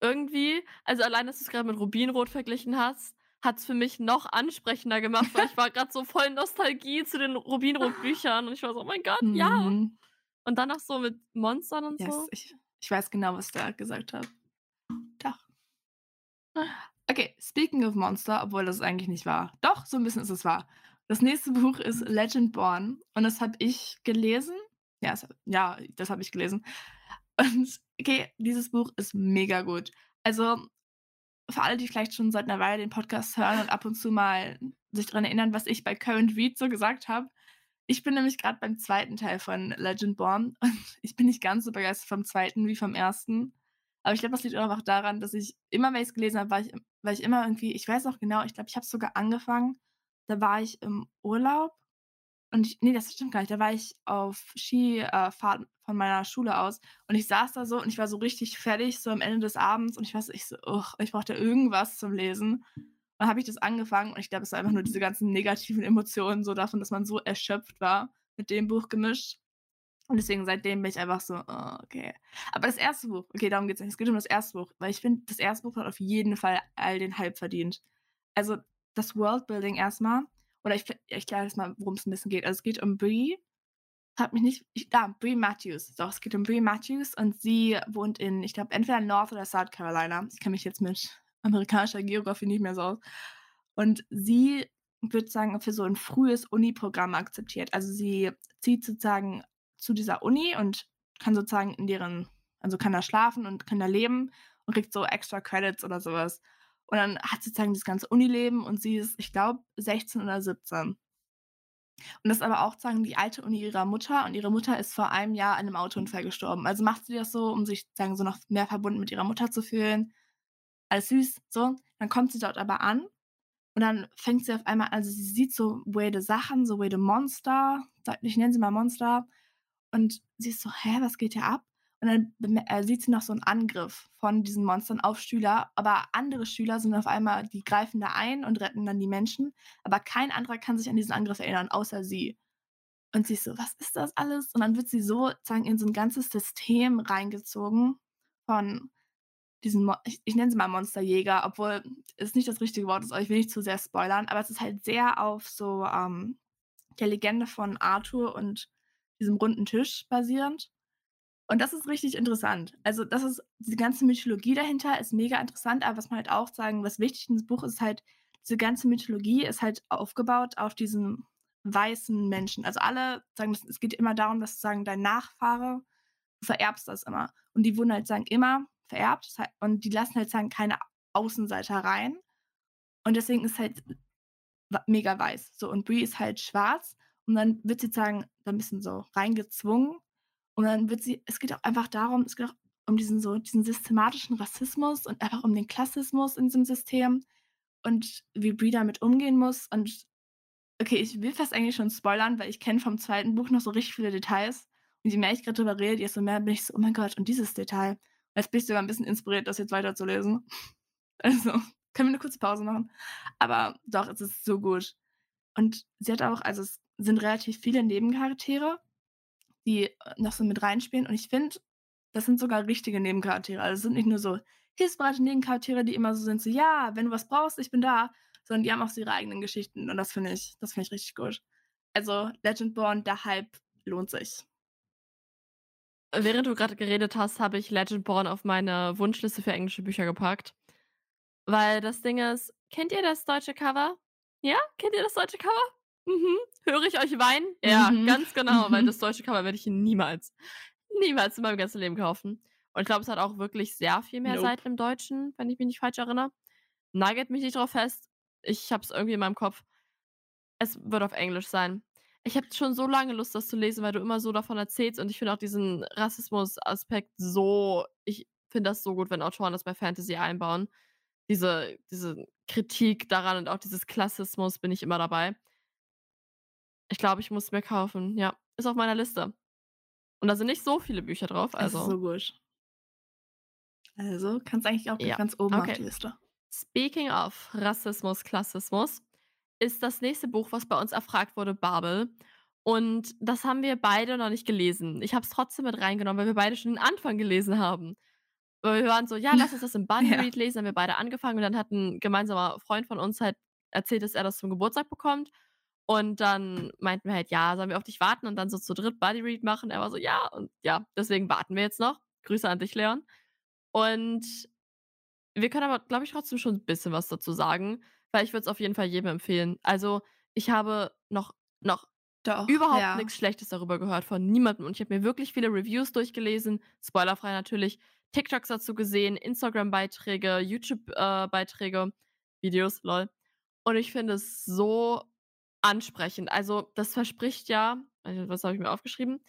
irgendwie also allein, dass du's grad mit Rubinrot verglichen hast, hat's für mich noch ansprechender gemacht, weil ich war grad so voll Nostalgie zu den Rubinrot-Büchern und ich war so: „Oh mein Gott, ja!“ Mhm. Und dann noch so mit Monstern und Yes, so. ich ich weiß genau, was da gesagt habe. Doch. Okay, speaking of Monster, obwohl das eigentlich nicht wahr. Doch, so 'n bisschen ist es wahr. Das nächste Buch ist Legendborn und das habe ich gelesen. Ja, das ja, das habe ich gelesen. Und okay, dieses Buch ist mega gut. Also, für alle, die vielleicht schon seit 'ner Weile den Podcast hören und ab und zu mal sich dran erinnern, was ich bei Current Read so gesagt habe. Ich bin nämlich grad beim 2. Teil von Legendborn und ich bin nicht ganz so begeistert vom 2. wie vom 1. Aber ich glaube, das liegt auch daran, dass ich immer, wenn ich's gelesen habe, war ich war ich immer irgendwie ich weiß noch genau, ich glaube, ich habe es sogar angefangen, da war ich im Urlaub und ich ne, das stimmt gar nicht. Da war ich auf Ski äh, von meiner Schule aus und ich saß da so und ich war so richtig fertig, so am Ende des Abends und ich war so ich so: „Ugh, ich brauchte irgendwas zum Lesen.“ Dann habe ich das angefangen und ich glaube, es war einfach nur diese ganzen negativen Emotionen so davon, dass man so erschöpft war mit dem Buch gemischt. Und deswegen seitdem bin ich einfach so: „Oh, okay.“ Aber das 1. Buch okay, darum geht's nicht. Es geht um das 1. Buch, weil ich finde, das 1. Buch hat auf jeden Fall all den Hype verdient. Also, das Worldbuilding erst mal oder ich ich erkläre jetzt mal, worum's 'n bisschen geht. Also, es geht um Bree. Frage mich nicht ich ah, Bree Matthews. Doch, es geht um Bree Matthews und sie wohnt in, ich glaube, entweder North oder South Carolina. Ich kenne mich jetzt mit amerikanischer Geografie nicht mehr so aus. Und sie wird sagen, für so 'n frühes Uniprogramm akzeptiert. Also, sie zieht sozusagen zu dieser Uni und kann sozusagen in deren also, kann da schlafen und kann da leben und kriegt so extra Credits oder so was. Und dann hat sie sozusagen dieses ganze Unileben und sie ist, ich glaube, 16 oder 17. Und das ist aber auch sozusagen die alte Uni ihrer Mutter und ihre Mutter ist vor einem Jahr an 'nem Autounfall gestorben. Also, macht sie das so, um sich sozusagen so noch mehr verbunden mit ihrer Mutter zu fühlen. Alles süß, so. Dann kommt sie dort aber an und dann fängt sie auf einmal also, sie sieht so weirde Sachen, so weirde Monster. Ich nenne sie mal Monster. Und sie ist so: „Hä, was geht hier ab?“ Und dann äh, sieht sie noch so 'n Angriff von diesen Monstern auf Schüler, aber andere Schüler sind auf einmal die greifen da ein und retten dann die Menschen, aber kein anderer kann sich an diesen Angriff erinnern, außer sie. Und sie ist so: „Was ist das alles?“ Und dann wird sie so sozusagen in so 'n ganzes System reingezogen von diesen Mo ich ich nenne sie mal Monsterjäger, obwohl es nicht das richtige Wort ist, aber ich will nicht zu sehr spoilern, aber es ist halt sehr auf so, ähm, der Legende von Arthur und diesem runden Tisch basierend. Und das ist richtig interessant. Also, das ist diese ganze Mythologie dahinter ist mega interessant, aber was man halt auch sagen was wichtig in diesem Buch ist halt, diese ganze Mythologie ist halt aufgebaut auf diesen weißen Menschen. Also, alle sagen es geht immer darum, dass sozusagen dein Nachfahre du vererbst das immer. Und die wurden halt sagen immer vererbt, und die lassen halt sagen keine Außenseiter rein. Und deswegen ist halt mega weiß. So, und Bree ist halt schwarz und dann wird sie sozusagen da 'n bisschen so reingezwungen und dann wird sie es geht auch einfach darum es geht auch um diesen so diesen systematischen Rassismus und einfach um den Klassismus in diesem System und wie Bree damit umgehen muss. Und okay, ich will fast eigentlich schon spoilern, weil ich kenne vom 2. Buch noch so richtig viele Details. Und je mehr ich grad drüber rede, desto mehr bin ich so: „Oh mein Gott, und dieses Detail.“ Und jetzt bin ich sogar 'n bisschen inspiriert, das jetzt weiterzulesen. Also, können wir 'ne kurze Pause machen? Aber doch, es ist so gut. Und sie hat auch also, es sind relativ viele Nebencharaktere, die, äh, noch so mit reinspielen und ich finde, das sind sogar richtige Nebencharaktere. Also, es sind nicht nur so hilfsbereite Nebencharaktere, die immer so sind, so: „Ja, wenn du was brauchst, ich bin da.“ Sondern die haben auch so ihre eigenen Geschichten und das finde ich das finde ich richtig gut. Also, Legendborn, der Hype lohnt sich. Während du grade geredet hast, habe ich Legendborn auf meine Wunschliste für englische Bücher gepackt. Weil das Ding ist kennt ihr das deutsche Cover? Ja, kennt ihr das deutsche Cover? Mhm. Höre ich euch weinen? Ja, Mhm. ganz genau, weil Mhm. das deutsche Cover werde ich niemals, niemals in meinem ganzen Leben kaufen. Und ich glaube, es hat auch wirklich sehr viel mehr Nope. Seiten im Deutschen, wenn ich mich nicht falsch erinnere. Nagelt mich nicht drauf fest. Ich habe es irgendwie in meinem Kopf. Es wird auf Englisch sein. Ich habe schon so lange Lust, das zu lesen, weil du immer so davon erzählst und ich finde auch diesen Rassismusaspekt so ich finde das so gut, wenn Autoren das bei Fantasy einbauen. Diese diese Kritik daran und auch dieses Klassismus bin ich immer dabei. Ich glaube, ich muss es mir kaufen. Ja, ist auf meiner Liste. Und da sind nicht so viele Bücher drauf, Es ist also so gut. Also, kannst eigentlich auch ja. ganz oben auf Okay. die Liste. Speaking of Rassismus, Klassismus, ist das nächste Buch, was bei uns erfragt wurde, Babel. Und das haben wir beide noch nicht gelesen. Ich habe es trotzdem mit reingenommen, weil wir beide schon den Anfang gelesen haben. Weil wir waren so, ja, lass uns das im Buddy Ja. Read lesen. Haben wir beide angefangen und dann hat ein gemeinsamer Freund von uns halt erzählt, dass er das zum Geburtstag bekommt. Und dann meinten wir halt, ja, sollen wir auf dich warten und dann so zu dritt Buddy Read machen? Er war so, ja, und ja, deswegen warten wir jetzt noch. Grüße an dich, Leon. Und wir können aber, glaube ich, trotzdem schon ein bisschen was dazu sagen, weil ich würde es auf jeden Fall jedem empfehlen. Also, ich habe noch noch Doch, überhaupt ja. nichts Schlechtes darüber gehört von niemandem und ich habe mir wirklich viele Reviews durchgelesen, spoilerfrei natürlich, TikToks dazu gesehen, Instagram-Beiträge, YouTube äh, Videos, lol. Und ich finde es so ansprechend. Also, das verspricht ja also, was habe ich mir aufgeschrieben?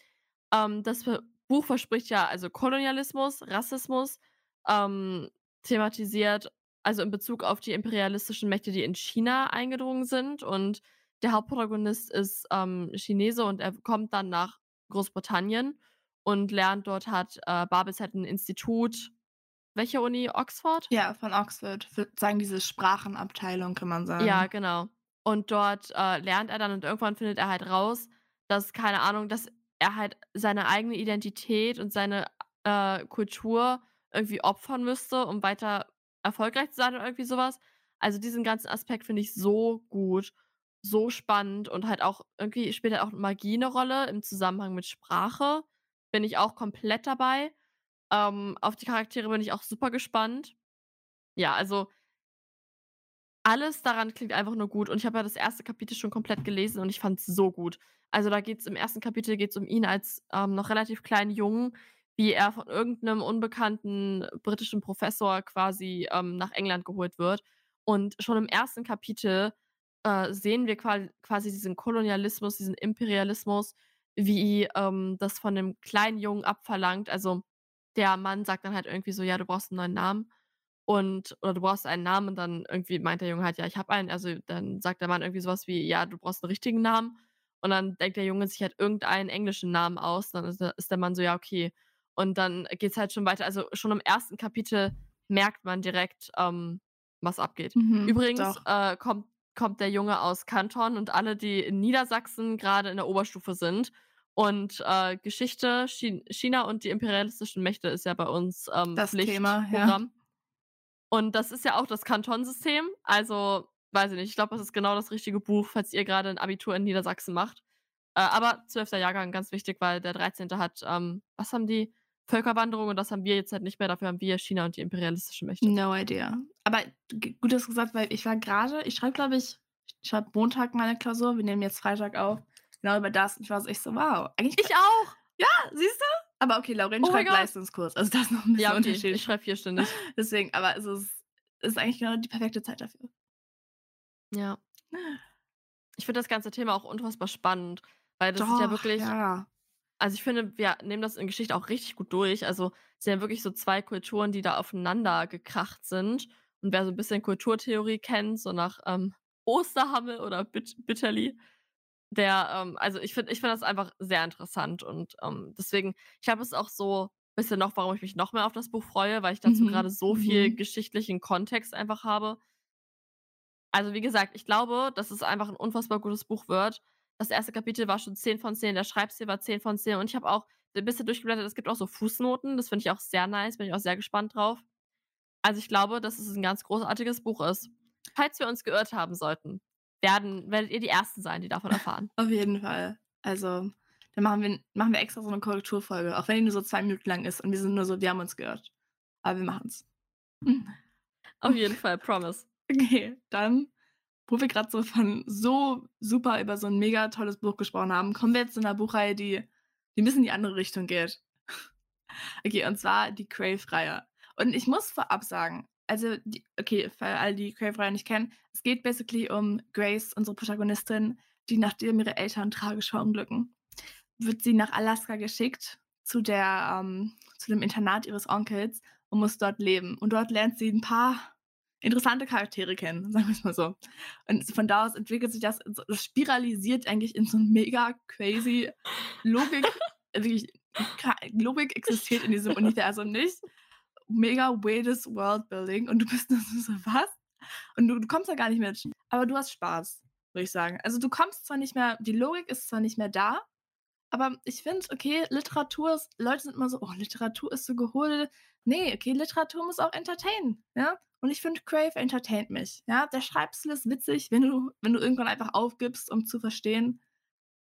Ähm, das Buch verspricht ja also Kolonialismus, Rassismus, ähm, thematisiert, also in Bezug auf die imperialistischen Mächte, die in China eingedrungen sind. Und der Hauptprotagonist ist ähm, Chinese und er kommt dann nach Großbritannien und lernt dort hat äh, Babels hat ein Institut. Welche Uni? Oxford? Ja, von Oxford. Sagen, diese Sprachenabteilung kann man Ja, sagen. genau. Und dort äh, lernt er dann und irgendwann findet er halt raus, dass, keine Ahnung, dass er halt seine eigene Identität und seine äh, Kultur irgendwie opfern müsste, um weiter erfolgreich zu sein oder irgendwie sowas. Also diesen ganzen Aspekt finde ich so gut, so spannend und halt auch irgendwie spielt halt auch Magie eine Rolle im Zusammenhang mit Sprache. Bin ich auch komplett dabei. Ähm, auf die Charaktere bin ich auch super gespannt. Ja, also alles daran klingt einfach nur gut und ich habe ja das erste Kapitel schon komplett gelesen und ich fand's so gut. Also, da geht's im ersten Kapitel geht's um ihn als, ähm, noch relativ kleinen Jungen, wie er von irgendeinem unbekannten britischen Professor quasi, ähm, nach England geholt wird. Und schon im ersten Kapitel, äh, sehen wir quasi diesen Kolonialismus, diesen Imperialismus, wie, ähm, das von dem kleinen Jungen abverlangt. Also, der Mann sagt dann halt irgendwie so: „Ja, du brauchst 'n neuen Namen.“ Und oder du brauchst einen Namen und dann irgendwie meint der Junge halt: „Ja, ich habe einen.“ Also, dann sagt der Mann irgendwie so was wie: „Ja, du brauchst 'n richtigen Namen.“ Und dann denkt der Junge sich halt irgendeinen englischen Namen aus. Dann ist der ist der Mann so: „Ja, okay.“ Und dann geht's halt schon weiter. Also, schon im ersten Kapitel merkt man direkt, ähm, was abgeht. Mhm, Übrigens, äh, kommt kommt der Junge aus Kanton und alle, die in Niedersachsen grade in der Oberstufe sind und, äh, Geschichte, Chi China und die imperialistischen Mächte ist ja bei uns, ähm, Das Thema, ja. Und das ist ja auch das Kantonsystem. Also, weiß ich nicht, ich glaube, das ist genau das richtige Buch, falls ihr grade 'n Abitur in Niedersachsen macht. Äh, aber 12. Jahrgang, ganz wichtig, weil der 13. hat, ähm was haben die? Völkerwanderung und das haben wir jetzt halt nicht mehr. Dafür haben wir China und die imperialistischen Mächte. No idea. Aber gut, dass du gesagt weil ich war grade ich schreibe, glaube ich ich schreibe Montag meine Klausur. Wir nehmen jetzt Freitag auf. Genau über das. Und ich war so echt so: „Wow, eigentlich“ Ich auch! Ja, siehst du? Aber okay, Lauren Oh schreibt. Leistungskurs. Also, das ist noch 'n bisschen Ja, okay, unterschiedlich. ich schreibe vierstündig. Deswegen, aber es ist ist eigentlich genau die perfekte Zeit dafür. Ja. Ich finde das ganze Thema auch unfassbar spannend, weil das ist ja Doch, wirklich ja. also, ich finde, wir nehmen das in Geschichte auch richtig gut durch. Also, es sind ja wirklich so 2 Kulturen, die da aufeinander gekracht sind. Und wer so 'n bisschen Kulturtheorie kennt, so nach, ähm, Osterhammel oder Büt Bütterli, der, ähm also, ich finde ich finde das einfach sehr interessant und, ähm, deswegen ich glaube, es auch so bisschen noch, warum ich mich noch mehr auf das Buch freue, weil ich dazu Mhm, grade so viel mhm. geschichtlichen Kontext einfach habe. Also, wie gesagt, ich glaube, dass es einfach 'n unfassbar gutes Buch wird. Das erste Kapitel war schon 10 von 10, der Schreibstil war 10 von 10 und ich habe auch so 'n bisschen durchgeblättert, es gibt auch so Fußnoten, das finde ich auch sehr nice, bin ich auch sehr gespannt drauf. Also, ich glaube, dass es 'n ganz großartiges Buch ist. Falls wir uns geirrt haben sollten, werden werdet ihr die Ersten sein, die davon erfahren. Auf jeden Fall. Also, dann machen wir machen wir extra so 'ne Korrekturfolge, auch wenn die nur so 2 Minuten lang ist und wir sind nur so: „Wir haben uns geirrt.“ Aber wir machen's. Auf jeden Fall, promise. Okay, dann, wo wir grad so von so super über so 'n mega tolles Buch gesprochen haben, kommen wir jetzt zu 'ner Buchreihe, die die 'n bisschen in die andere Richtung geht. Okay, und zwar die Crave-Reihe. Und ich muss vorab sagen, also die okay, für alle, die Crave-Reihe nicht kennen, es geht basically um Grace, unsere Protagonistin, die nachdem ihre Eltern tragisch verunglücken, wird sie nach Alaska geschickt zu der ähm, zu dem Internat ihres Onkels und muss dort leben. Und dort lernt sie 'n paar interessante Charaktere kennen, sagen wir es mal so. Und von da aus entwickelt sich das, das spiralisiert eigentlich in so ein mega crazy Logik. wirklich, Logik existiert in diesem Universum nicht. Mega weirdes Worldbuilding und du bist nur so, was? Und du, du kommst da gar nicht mit. Aber du hast Spaß, würde ich sagen. Also du kommst zwar nicht mehr, die Logik ist zwar nicht mehr da, aber ich finde, okay, Literatur ist, Leute sind immer so, oh, Literatur ist so geholt. Nee, okay, Literatur muss auch entertainen, ja. Und ich finde, Crave entertaint mich, ja. Der Schreibstil ist witzig, wenn du, wenn du irgendwann einfach aufgibst, um zu verstehen.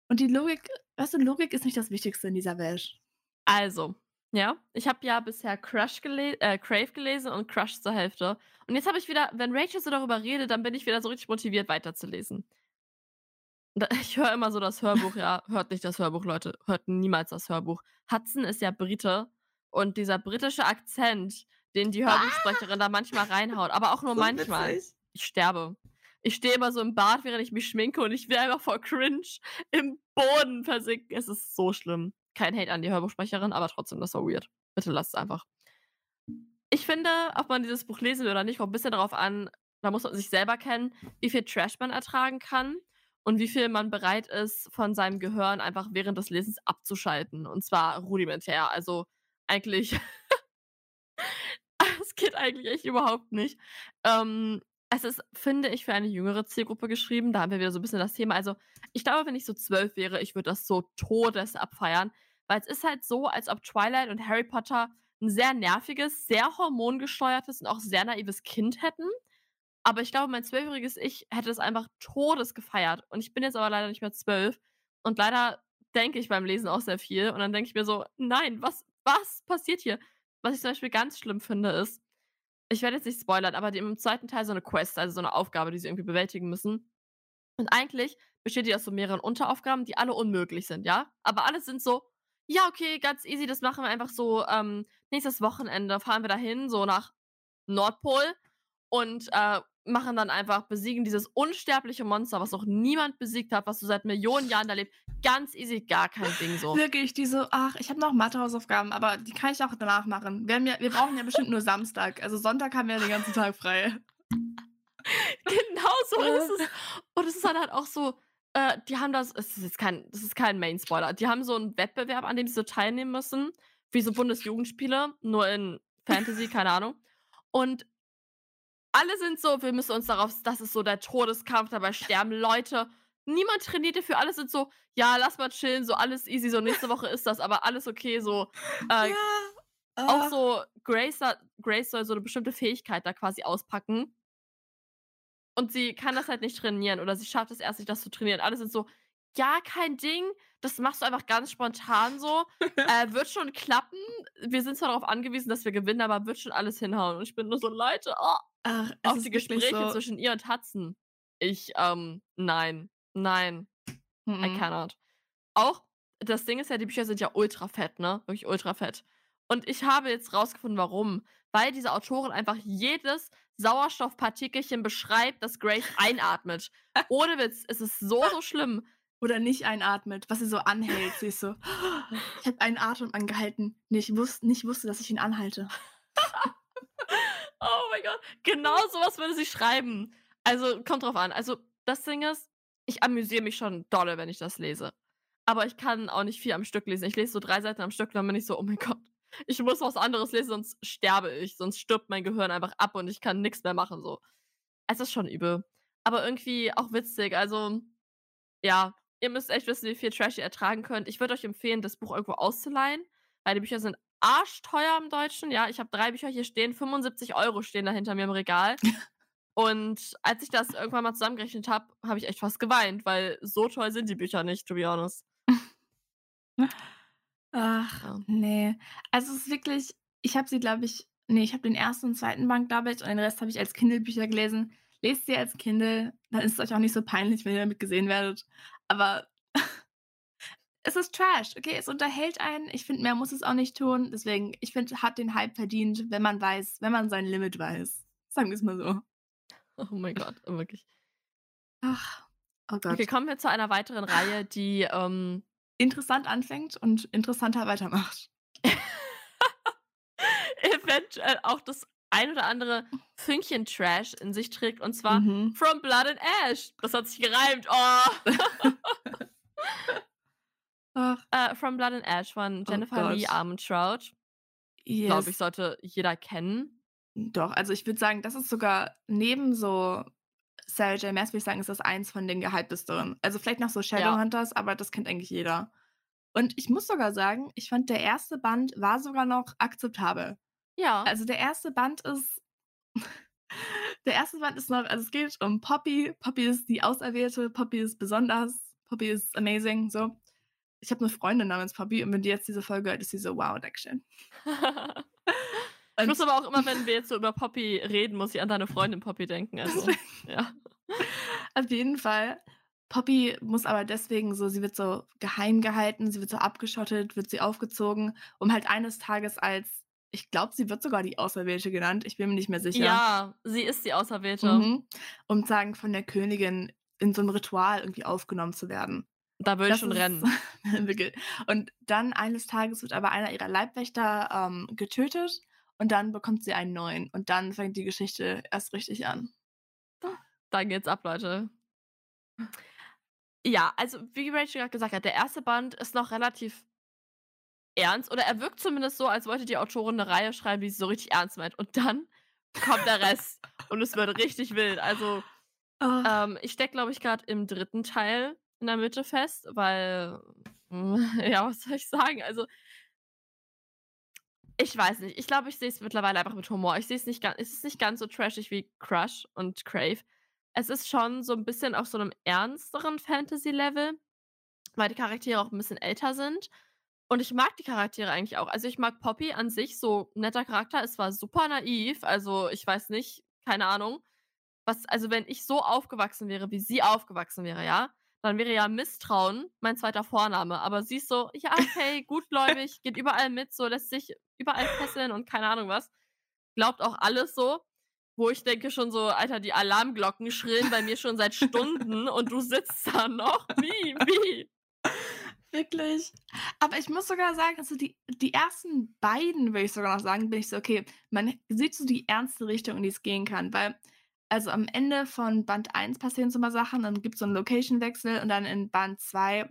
Und die Logik, weißt du, Logik ist nicht das Wichtigste in dieser Welt. Also, ja, ich habe ja bisher Crush gele äh, Crave gelesen und Crush zur Hälfte. Und jetzt habe ich wieder, wenn Rachel so darüber redet, dann bin ich wieder so richtig motiviert, weiterzulesen. Ich höre immer so das Hörbuch, ja, hört nicht das Hörbuch, Leute, hört niemals das Hörbuch. Hudson ist ja Brite und dieser britische Akzent, den die Hörbuchsprecherin ah! da manchmal reinhaut, aber auch nur so manchmal. Witzig. Ich sterbe. Ich stehe immer so im Bad, während ich mich schminke und ich will einfach vor Cringe im Boden versinken. Es ist so schlimm. Kein Hate an die Hörbuchsprecherin, aber trotzdem, das war weird. Bitte lasst es einfach. Ich finde, ob man dieses Buch lesen will oder nicht, kommt ein bisschen darauf an, da muss man sich selber kennen, wie viel Trash man ertragen kann und wie viel man bereit ist, von seinem Gehirn einfach während des Lesens abzuschalten. Und zwar rudimentär. Also eigentlich. Es geht eigentlich echt überhaupt nicht. Ähm, es ist, finde ich, für eine jüngere Zielgruppe geschrieben. Da haben wir wieder so ein bisschen das Thema. Also, ich glaube, wenn ich so zwölf wäre, ich würde das so todes abfeiern. Weil es ist halt so, als ob Twilight und Harry Potter ein sehr nerviges, sehr hormongesteuertes und auch sehr naives Kind hätten. Aber ich glaube, mein zwölfjähriges Ich hätte es einfach todes gefeiert. Und ich bin jetzt aber leider nicht mehr zwölf. Und leider denke ich beim Lesen auch sehr viel. Und dann denke ich mir so, nein, was, was passiert hier? Was ich zum Beispiel ganz schlimm finde, ist, ich werde jetzt nicht spoilern, aber im zweiten Teil so eine Quest, also so eine Aufgabe, die sie irgendwie bewältigen müssen. Und eigentlich besteht die aus so mehreren Unteraufgaben, die alle unmöglich sind, ja? Aber alle sind so, ja, okay, ganz easy, das machen wir einfach so, ähm, nächstes Wochenende fahren wir dahin, so nach Nordpol und äh, machen dann einfach, besiegen dieses unsterbliche Monster, was noch niemand besiegt hat, was du seit Millionen Jahren da lebt. Ganz easy, gar kein Ding so. Wirklich, diese, ach, ich habe noch Mathehausaufgaben, aber die kann ich auch danach machen. Wir, ja, wir brauchen ja bestimmt nur Samstag. Also Sonntag haben wir den ganzen Tag frei. genau so ist es. Und es ist dann halt auch so, äh, die haben das, es ist jetzt kein, das ist kein Main-Spoiler, die haben so einen Wettbewerb, an dem sie so teilnehmen müssen, wie so Bundesjugendspiele, nur in Fantasy, keine Ahnung. Und alle sind so, wir müssen uns darauf, das ist so der Todeskampf, dabei sterben Leute. Niemand trainiert dafür, alle sind so, ja, lass mal chillen, so alles easy, so nächste Woche ist das, aber alles okay, so. Äh, ja, uh. Auch ah. so, Grace, Grace soll so eine bestimmte Fähigkeit da quasi auspacken. Und sie kann das halt nicht trainieren oder sie schafft es erst nicht, das zu trainieren. Alle sind so, ja, kein Ding, das machst du einfach ganz spontan so. äh, wird schon klappen. Wir sind zwar darauf angewiesen, dass wir gewinnen, aber wird schon alles hinhauen. Und ich bin nur so, Leute, oh, Ach, auch die Gespräche so zwischen ihr und Hudson. Ich, ähm, nein, nein, mhm. I cannot. Auch, das Ding ist ja, die Bücher sind ja ultra fett, ne? Wirklich ultra fett. Und ich habe jetzt rausgefunden, warum. Weil diese Autorin einfach jedes Sauerstoffpartikelchen beschreibt, das Grace einatmet. Ohne Witz, es ist so, so schlimm oder nicht einatmet, was sie so anhält. Sie ist so, ich habe einen Atem angehalten. Nee, ich wusste, nicht wusste, dass ich ihn anhalte. oh mein Gott, genau sowas würde sie schreiben. Also kommt drauf an. Also das Ding ist, ich amüsiere mich schon dolle, wenn ich das lese. Aber ich kann auch nicht viel am Stück lesen. Ich lese so drei Seiten am Stück, dann bin ich so, oh mein Gott, ich muss was anderes lesen, sonst sterbe ich. Sonst stirbt mein Gehirn einfach ab und ich kann nichts mehr machen. So. Es ist schon übel. Aber irgendwie auch witzig. Also, ja, ihr müsst echt wissen, wie viel Trash ihr ertragen könnt. Ich würde euch empfehlen, das Buch irgendwo auszuleihen, weil die Bücher sind arschteuer im Deutschen. Ja, ich habe drei Bücher hier stehen, 75 Euro stehen da hinter mir im Regal. Und als ich das irgendwann mal zusammengerechnet habe, habe ich echt fast geweint, weil so toll sind die Bücher nicht, to be honest. Ach, ja. nee. Also es ist wirklich, ich habe sie, glaube ich, nee, ich habe den ersten und zweiten Band, glaube ich, und den Rest habe ich als Kindle-Bücher gelesen. Lest sie als Kindle, dann ist es euch auch nicht so peinlich, wenn ihr damit gesehen werdet. Aber es ist Trash, okay? Es unterhält einen. Ich finde, mehr muss es auch nicht tun. Deswegen, ich finde, hat den Hype verdient, wenn man weiß, wenn man sein Limit weiß. Sagen wir es mal so. Oh mein Gott, wirklich. Ach, oh Gott. Okay, kommen wir zu einer weiteren Reihe, die ähm, interessant anfängt und interessanter weitermacht. Eventuell auch das ein oder andere Fünkchen Trash in sich trägt und zwar Mhm. From Blood and Ash. Das hat sich gereimt. Oh. Äh, From Blood and Ash von Oh Jennifer Lee Gott. Armentrout. Glaube ich, yes. sollte jeder kennen. Doch, also ich würde sagen, das ist sogar neben so Sarah J. Maas, würde ich sagen, ist das eins von den gehyptesteren. Also vielleicht noch so Shadowhunters, aber das kennt eigentlich jeder. Und ich muss sogar sagen, ich fand, der erste Band war sogar noch akzeptabel. Ja. Also der erste Band ist. der erste Band ist noch, also es geht um Poppy. Poppy ist die Auserwählte, Poppy ist besonders, Poppy ist amazing. So. Ich habe eine Freundin namens Poppy und wenn die jetzt diese Folge hört, ist sie so, wow, Dankeschön. ich muss aber auch immer, wenn wir jetzt so über Poppy reden, muss ich an deine Freundin Poppy denken. Also, ja. Auf jeden Fall. Poppy muss aber deswegen so, sie wird so geheim gehalten, sie wird so abgeschottet, wird sie aufgezogen, um halt eines Tages als, ich glaube, sie wird sogar die Auserwählte genannt, ich bin mir nicht mehr sicher. Ja, sie ist die Auserwählte. Mhm. Um sagen, von der Königin in so einem Ritual irgendwie aufgenommen zu werden. Da würde ich schon rennen. Und dann eines Tages wird aber einer ihrer Leibwächter ähm, getötet und dann bekommt sie einen neuen. Und dann fängt die Geschichte erst richtig an. Dann geht's ab, Leute. Ja, also wie Rachel gerade gesagt hat, der erste Band ist noch relativ ernst oder er wirkt zumindest so, als wollte die Autorin eine Reihe schreiben, die sie so richtig ernst meint. Und dann kommt der Rest und es wird richtig wild. Also Oh, ähm, ich stecke, glaube ich, gerade im dritten Teil in der Mitte fest, weil, ja, was soll ich sagen? Also ich weiß nicht. Ich glaube, ich sehe es mittlerweile einfach mit Humor. Ich sehe es nicht ganz, es ist nicht ganz so trashig wie Crush und Crave. Es ist schon so ein bisschen auf so einem ernsteren Fantasy-Level, weil die Charaktere auch ein bisschen älter sind. Und ich mag die Charaktere eigentlich auch. Also ich mag Poppy an sich, so netter Charakter. Es war super naiv. Also ich weiß nicht, keine Ahnung. Was, also wenn ich so aufgewachsen wäre, wie sie aufgewachsen wäre, ja, dann wäre ja Misstrauen mein zweiter Vorname. Aber sie ist so, ja, okay, gutgläubig, geht überall mit, so lässt sich überall fesseln und keine Ahnung was. Glaubt auch alles so. Wo ich denke schon so, Alter, die Alarmglocken schrillen bei mir schon seit Stunden und du sitzt da noch. Wie, wie? Wirklich. Aber ich muss sogar sagen, also die, die ersten beiden, würde ich sogar noch sagen, bin ich so, okay, man sieht so die ernste Richtung, in die es gehen kann. Weil, also am Ende von Band 1 passieren so mal Sachen, dann gibt es so einen Location-Wechsel und dann in Band 2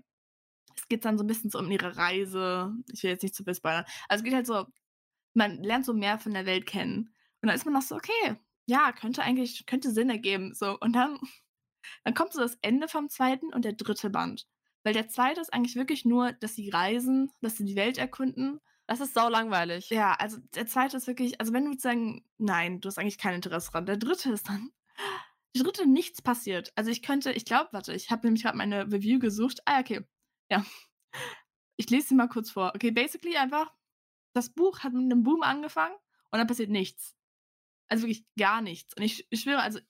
es geht dann so ein bisschen so um ihre Reise. Ich will jetzt nicht zu viel spoilern. Also es geht halt so, man lernt so mehr von der Welt kennen. Und dann ist man noch so, okay, ja, könnte eigentlich, könnte Sinn ergeben. So, und dann, dann kommt so das Ende vom zweiten und der dritte Band. Weil der zweite ist eigentlich wirklich nur, dass sie reisen, dass sie die Welt erkunden. Das ist sau langweilig. Ja, also der zweite ist wirklich, also wenn du sagen, nein, du hast eigentlich kein Interesse dran. Der dritte ist dann, der dritte nichts passiert. Also ich könnte, ich glaube, warte, ich habe nämlich gerade meine Review gesucht. Ah, okay. Ja. Ich lese sie mal kurz vor. Okay, basically einfach, das Buch hat mit einem Boom angefangen und dann passiert nichts. Also wirklich gar nichts. Und ich, ich schwöre, also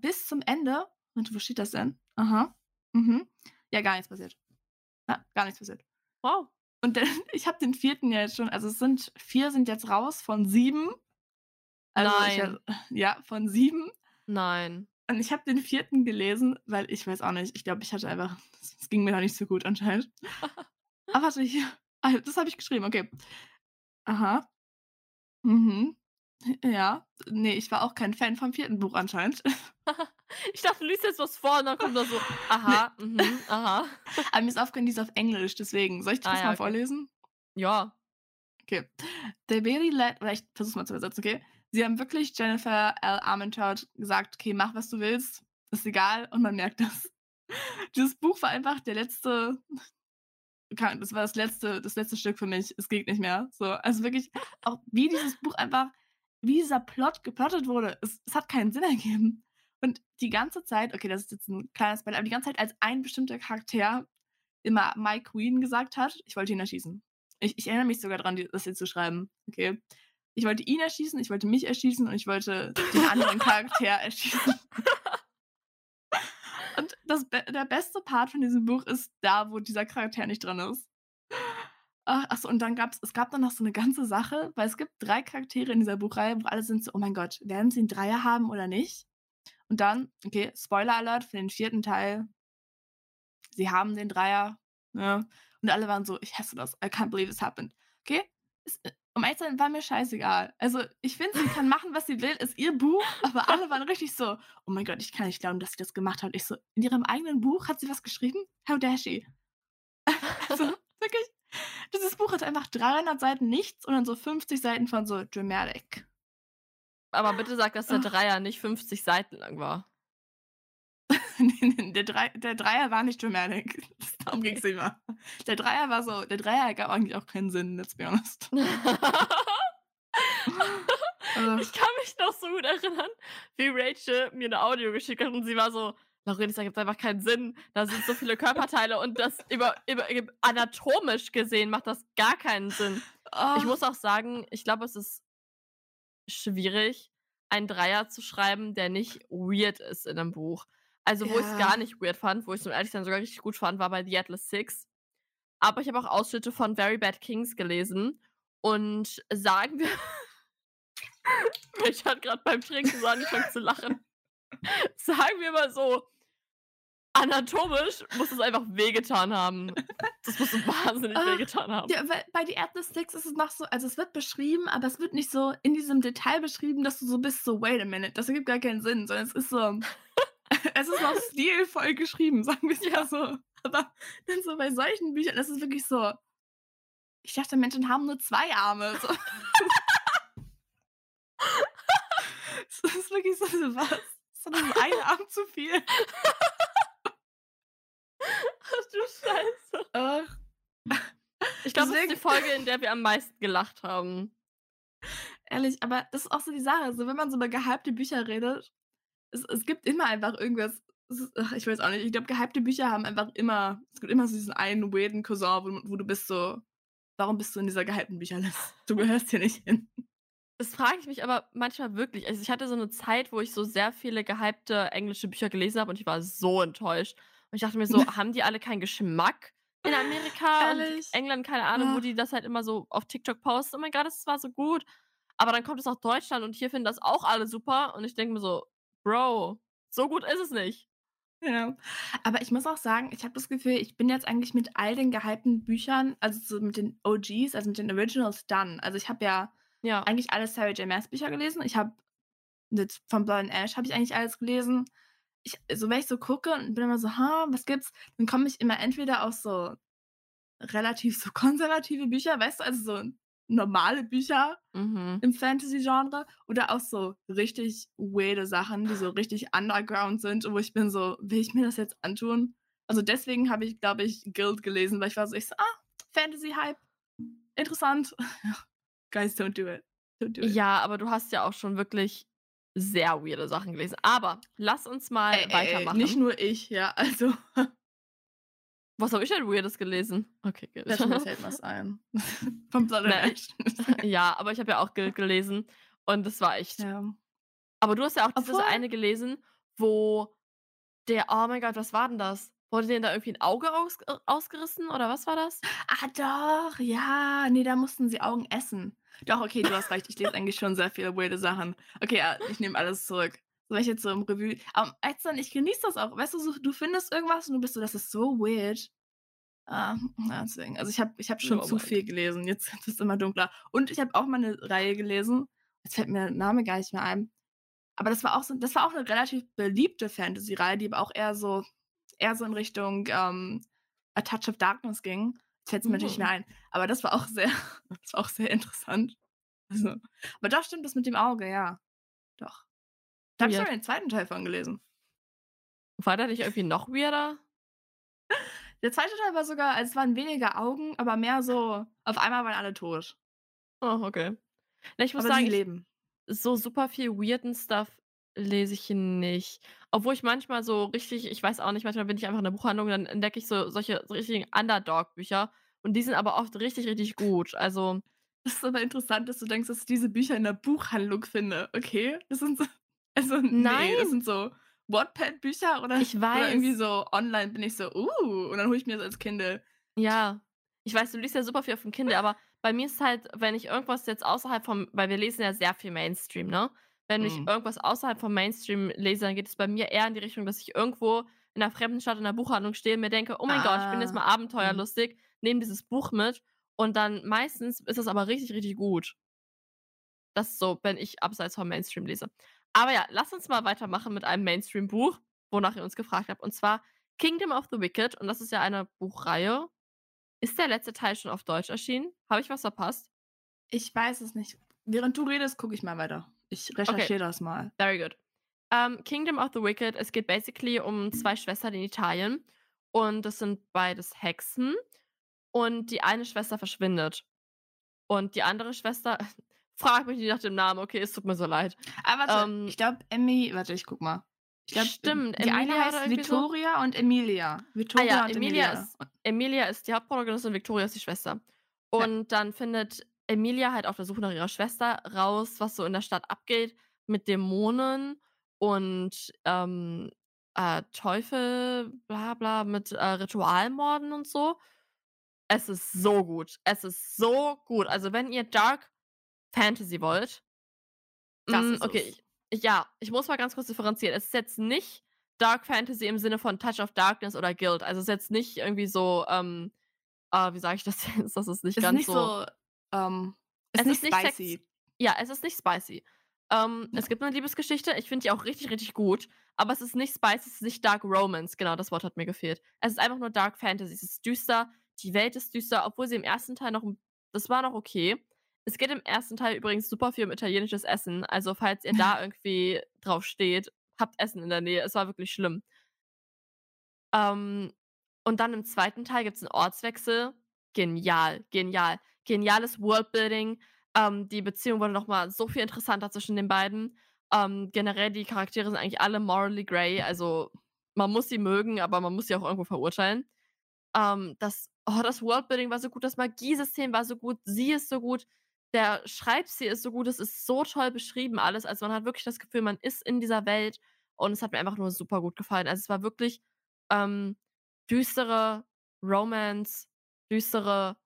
bis zum Ende, und wo steht das denn? Aha. Mhm. Ja, gar nichts passiert. Ja, gar nichts passiert. Wow. Und dann, ich habe den vierten ja jetzt schon, also es sind vier sind jetzt raus von sieben. Also Ich, Nein. ja, von sieben. Nein. Und ich habe den vierten gelesen, weil ich weiß auch nicht, ich glaube, ich hatte einfach, es ging mir noch nicht so gut anscheinend. Aber warte, hier, ah, das habe ich geschrieben, okay. Aha. Mhm. Ja, nee, ich war auch kein Fan vom vierten Buch anscheinend. Ich dachte, du liest jetzt was vor und dann kommt da so, aha, mhm, aha. Aber mir ist aufgehört, die ist auf Englisch, deswegen. Soll ich das Ah, ja, mal okay. vorlesen? Ja. Okay. They really let, oder ich versuch's mal zu übersetzen, okay? Sie haben wirklich Jennifer L. Armentrout gesagt, okay, mach was du willst, ist egal, und man merkt das. Dieses Buch war einfach der letzte, das war das letzte, das letzte Stück für mich. Es geht nicht mehr. So, also wirklich, auch wie dieses Buch einfach, wie dieser Plot geplottet wurde, es, es hat keinen Sinn ergeben. Und die ganze Zeit, okay, das ist jetzt ein kleines Beispiel, aber die ganze Zeit, als ein bestimmter Charakter immer My Queen gesagt hat, ich wollte ihn erschießen. Ich, ich erinnere mich sogar daran, die- das hier zu schreiben. Okay. Ich wollte ihn erschießen, ich wollte mich erschießen und ich wollte den anderen Charakter erschießen. Und das, der beste Part von diesem Buch ist da, wo dieser Charakter nicht drin ist. Ach, achso, und dann gab es, es gab dann noch so eine ganze Sache, weil es gibt drei Charaktere in dieser Buchreihe, wo alle sind so, oh mein Gott, werden sie einen Dreier haben oder nicht? Und dann, okay, Spoiler Alert für den vierten Teil, sie haben den Dreier, ne? Und alle waren so, ich hasse das, I can't believe this happened. Okay, es, um ehrlich zu sein, war mir scheißegal. Also, ich finde, sie kann machen, was sie will, ist ihr Buch, aber alle waren richtig so: „Oh mein Gott, ich kann nicht glauben, dass sie das gemacht hat.“ Ich so: „In ihrem eigenen Buch hat sie was geschrieben? How dare she?“ Also, wirklich, dieses Buch hat einfach 300 Seiten nichts und dann so 50 Seiten von so Dramatic. Aber bitte sag, dass der Ach. Dreier nicht 50 Seiten lang war. Der Drei der Dreier war nicht Dramatic. Darum ging's immer. Der Dreier war so der Dreier gab eigentlich auch keinen Sinn, let's be honest. Ach. Ich kann mich noch so gut erinnern, wie Rachel mir 'ne Audio geschickt hat und sie war so: „Larissa, das ergibt einfach keinen Sinn. Da sind so viele Körperteile und das über über anatomisch gesehen macht das gar keinen Sinn.“ Ich Oh. muss auch sagen, ich glaube, es ist schwierig, einen Dreier zu schreiben, der nicht weird ist in 'nem Buch. Also, wo Ja. gar nicht weird fand, wo ich's, um ehrlich sein, sogar richtig gut fand, war bei „The Atlas Six“. Aber ich habe auch Ausschnitte von „Very Bad Kings“ gelesen und sagen wir Rachel hat grad beim Trinken so angefangen zu lachen. Sagen wir mal so, anatomisch muss es einfach wehgetan haben. Das muss so wahnsinnig Ah, wehgetan haben. Ja, weil bei „The Atlas Six“ ist es noch so also, es wird beschrieben, aber es wird nicht so in diesem Detail beschrieben, dass du so bist, so: „Wait a minute, das ergibt gar keinen Sinn“, sondern es ist so es ist noch stilvoll geschrieben, sagen wir's Ja. mal so. Aber dann so bei solchen Büchern, das ist wirklich so ich dachte, Menschen haben nur 2 Arme, so. Es ist wirklich so so: „Was? Ist doch nur ein Arm zu viel?“ Ach du Scheiße. Ach. Ich glaube, das ist die Folge, in der wir am meisten gelacht haben. Ehrlich, aber das ist auch so die Sache, so wenn man so über gehypte Bücher redet, es es gibt immer einfach irgendwas ist ach, ich weiß auch nicht, ich glaube, gehypte Bücher haben einfach immer es gibt immer so diesen einen weirden Cousin, wo wo du bist so: „Warum bist du in dieser gehypten Bücherliste? Du gehörst hier nicht hin.“ Das frage ich mich aber manchmal wirklich. Also, ich hatte so 'ne Zeit, wo ich so sehr viele gehypte englische Bücher gelesen habe und ich war so enttäuscht. Und ich dachte mir so: „Haben die alle keinen Geschmack in Amerika und Ehrlich? England?“ Keine Ahnung, wo Ah. die das halt immer so auf TikTok posten: „Oh mein Gott, das war so gut.“ Aber dann kommt es nach Deutschland und hier finden das auch alle super und ich denke mir so: „Bro, so gut ist es nicht.“ Ja. Aber ich muss auch sagen, ich habe das Gefühl, ich bin jetzt eigentlich mit all den gehypten Büchern, also so mit den OGs, also mit den Originals done. Also, ich habe ja Ja. eigentlich alle Sarah J. Maas Bücher gelesen. Ich habe jetzt von Blood and Ash habe ich eigentlich alles gelesen. Ich so wenn ich so gucke und bin immer so: „Ha, was gibt's?“ Dann komme ich immer entweder auf so relativ so konservative Bücher, weißt du, also so normale Bücher Mhm. im Fantasy-Genre oder auch so richtig weirde Sachen, die so richtig underground sind wo ich bin so: „Will ich mir das jetzt antun?“ Also, deswegen habe ich, glaube ich, Guild gelesen, weil ich war so ich so: „Ah, Fantasy-Hype, interessant.“ Ja. Guys, don't do it. Don't do it. Ja, aber du hast ja auch schon wirklich sehr weirde Sachen gelesen. Aber lass uns mal Ey, ey, ey, weitermachen. nicht nur ich, ja, also Was habe ich denn Weirdes gelesen? Okay, gut. Mir fällt was ein. And Ne. Ja, aber ich habe ja auch Guild gelesen und das war echt Ja. aber du hast ja auch dieses Obwohl eine gelesen, wo der oh mein Gott, was war denn das? Wurde denen da irgendwie 'n Auge aus ausgerissen oder was war das? Ah, doch, ja. Ne, da mussten sie Augen essen. Doch, okay, du hast recht. Ich lese eigentlich schon sehr viele weirde Sachen. Okay, ja, ich nehme alles zurück. So, wenn ich jetzt so im Revue aber weißt du, ich genieße das auch. Weißt du, so du findest irgendwas und du bist so: „Das ist so weird.“ Ähm, ja, deswegen. Also, ich habe ich habe schon Oh zu viel gelesen. Jetzt wird's immer dunkler. Und ich habe auch mal 'ne Reihe gelesen. Jetzt fällt mir der Name gar nicht mehr ein. Aber das war auch so das war auch 'ne relativ beliebte Fantasy-Reihe, die aber auch eher so eher so in Richtung, ähm, A Touch of Darkness ging. Jetzt fällt's mir natürlich nicht mehr Mhm. ein. Aber das war auch sehr das war auch sehr interessant. Also aber doch, stimmt, das mit dem Auge, ja. Doch. Da habe ich sogar den 2. Teil von gelesen. War der nicht irgendwie noch weirder? Der 2. Teil war sogar also, es waren weniger Augen, aber mehr so auf einmal waren alle tot. Oh, okay. Ne, ich muss Aber sagen, leben. so super viel weirden Stuff lese ich nicht. Obwohl ich manchmal so richtig ich weiß auch nicht, manchmal bin ich einfach in der Buchhandlung, dann entdecke ich so solche so richtigen Underdog-Bücher und die sind aber oft richtig, richtig gut. Also Das ist aber interessant, dass du denkst, dass ich diese Bücher in der Buchhandlung finde. Okay, das sind so also, ne, das Nein. sind so Wattpad-Bücher oder Ich oder irgendwie weiß. so online bin ich so: „Uh“, und dann hole ich mir das als Kindle. Ja. Ich weiß, du liest ja super viel auf dem Kindle, aber bei mir ist halt, wenn ich irgendwas jetzt außerhalb vom weil wir lesen ja sehr viel Mainstream, ne? Wenn ich Mhm. irgendwas außerhalb vom Mainstream lese, dann geht es bei mir eher in die Richtung, dass ich irgendwo in 'ner fremden Stadt in der Buchhandlung stehe und mir denke: „Oh mein Gott, ich bin jetzt Ah. mal Mhm. abenteuerlustig“, nehme dieses Buch mit Und dann meistens ist das aber richtig, richtig gut. Das ist so, wenn ich abseits vom Mainstream lese. Aber ja, lass uns mal weitermachen mit einem Mainstream-Buch, wonach ihr uns gefragt habt. Und zwar Kingdom of the Wicked. Und das ist ja eine Buchreihe. Ist der letzte Teil schon auf Deutsch erschienen? Habe ich was verpasst? Ich weiß es nicht. Während du redest, gucke ich mal weiter. Ich recherchiere das mal. Very good. Ähm, Kingdom of the Wicked, es geht basically um zwei Schwestern in Italien. Und das sind beides Hexen. Und die eine Schwester verschwindet. Und die andere Schwester, frag mich nicht nach dem Namen, okay, es tut mir so leid. Aber warte, Ähm, ich glaube, Emmy, warte, ich guck mal. Ich glaub, Stimmt, Die eine Emilia oder heißt irgendwie so? Victoria und Emilia. Victoria Ah ja, und Emilia Emilia. ist- Emilia ist die Hauptprotagonistin und Victoria ist die Schwester. Und dann findet Emilia halt auf der Suche nach ihrer Schwester raus, was so in der Stadt abgeht mit Dämonen und ähm, äh, Teufel, bla bla, mit äh, Ritualmorden und so. Es ist so gut. Es ist so gut. Also, wenn ihr Dark Fantasy wollt, Das mm, ist okay, es. ich, ja, ich muss mal ganz kurz differenzieren. Es ist jetzt nicht Dark Fantasy im Sinne von Touch of Darkness oder Guild. Also es ist jetzt nicht irgendwie so, ähm, äh, wie sage ich das jetzt? Das ist nicht Ist ganz nicht so, ähm, ist Es nicht ist nicht sex- spicy. Ja, es ist nicht spicy. Ähm. Es gibt eine Liebesgeschichte, ich finde die auch richtig, richtig gut. Aber es ist nicht spicy, es ist nicht Dark Romance. Genau, das Wort hat mir gefehlt. Es ist einfach nur Dark Fantasy. Es ist düster, die Welt ist düster, obwohl sie im ersten Teil noch. Das war noch okay. Es geht im ersten Teil übrigens super viel um italienisches Essen. Also, falls ihr da irgendwie drauf steht, habt Essen in der Nähe. Es war wirklich schlimm. Ähm, und dann im zweiten Teil gibt es einen Ortswechsel. Genial, genial. Geniales Worldbuilding. Ähm, die Beziehung wurde nochmal so viel interessanter zwischen den beiden. Ähm, generell, die Charaktere sind eigentlich alle morally grey. Also, man muss sie mögen, aber man muss sie auch irgendwo verurteilen. Ähm, das, oh, das Worldbuilding war so gut, das Magiesystem war so gut, sie ist so gut, der Schreibstil ist so gut, es ist so toll beschrieben alles. Also, man hat wirklich das Gefühl, man ist in dieser Welt und es hat mir einfach nur super gut gefallen. Also, es war wirklich ähm, düstere Romance, düstere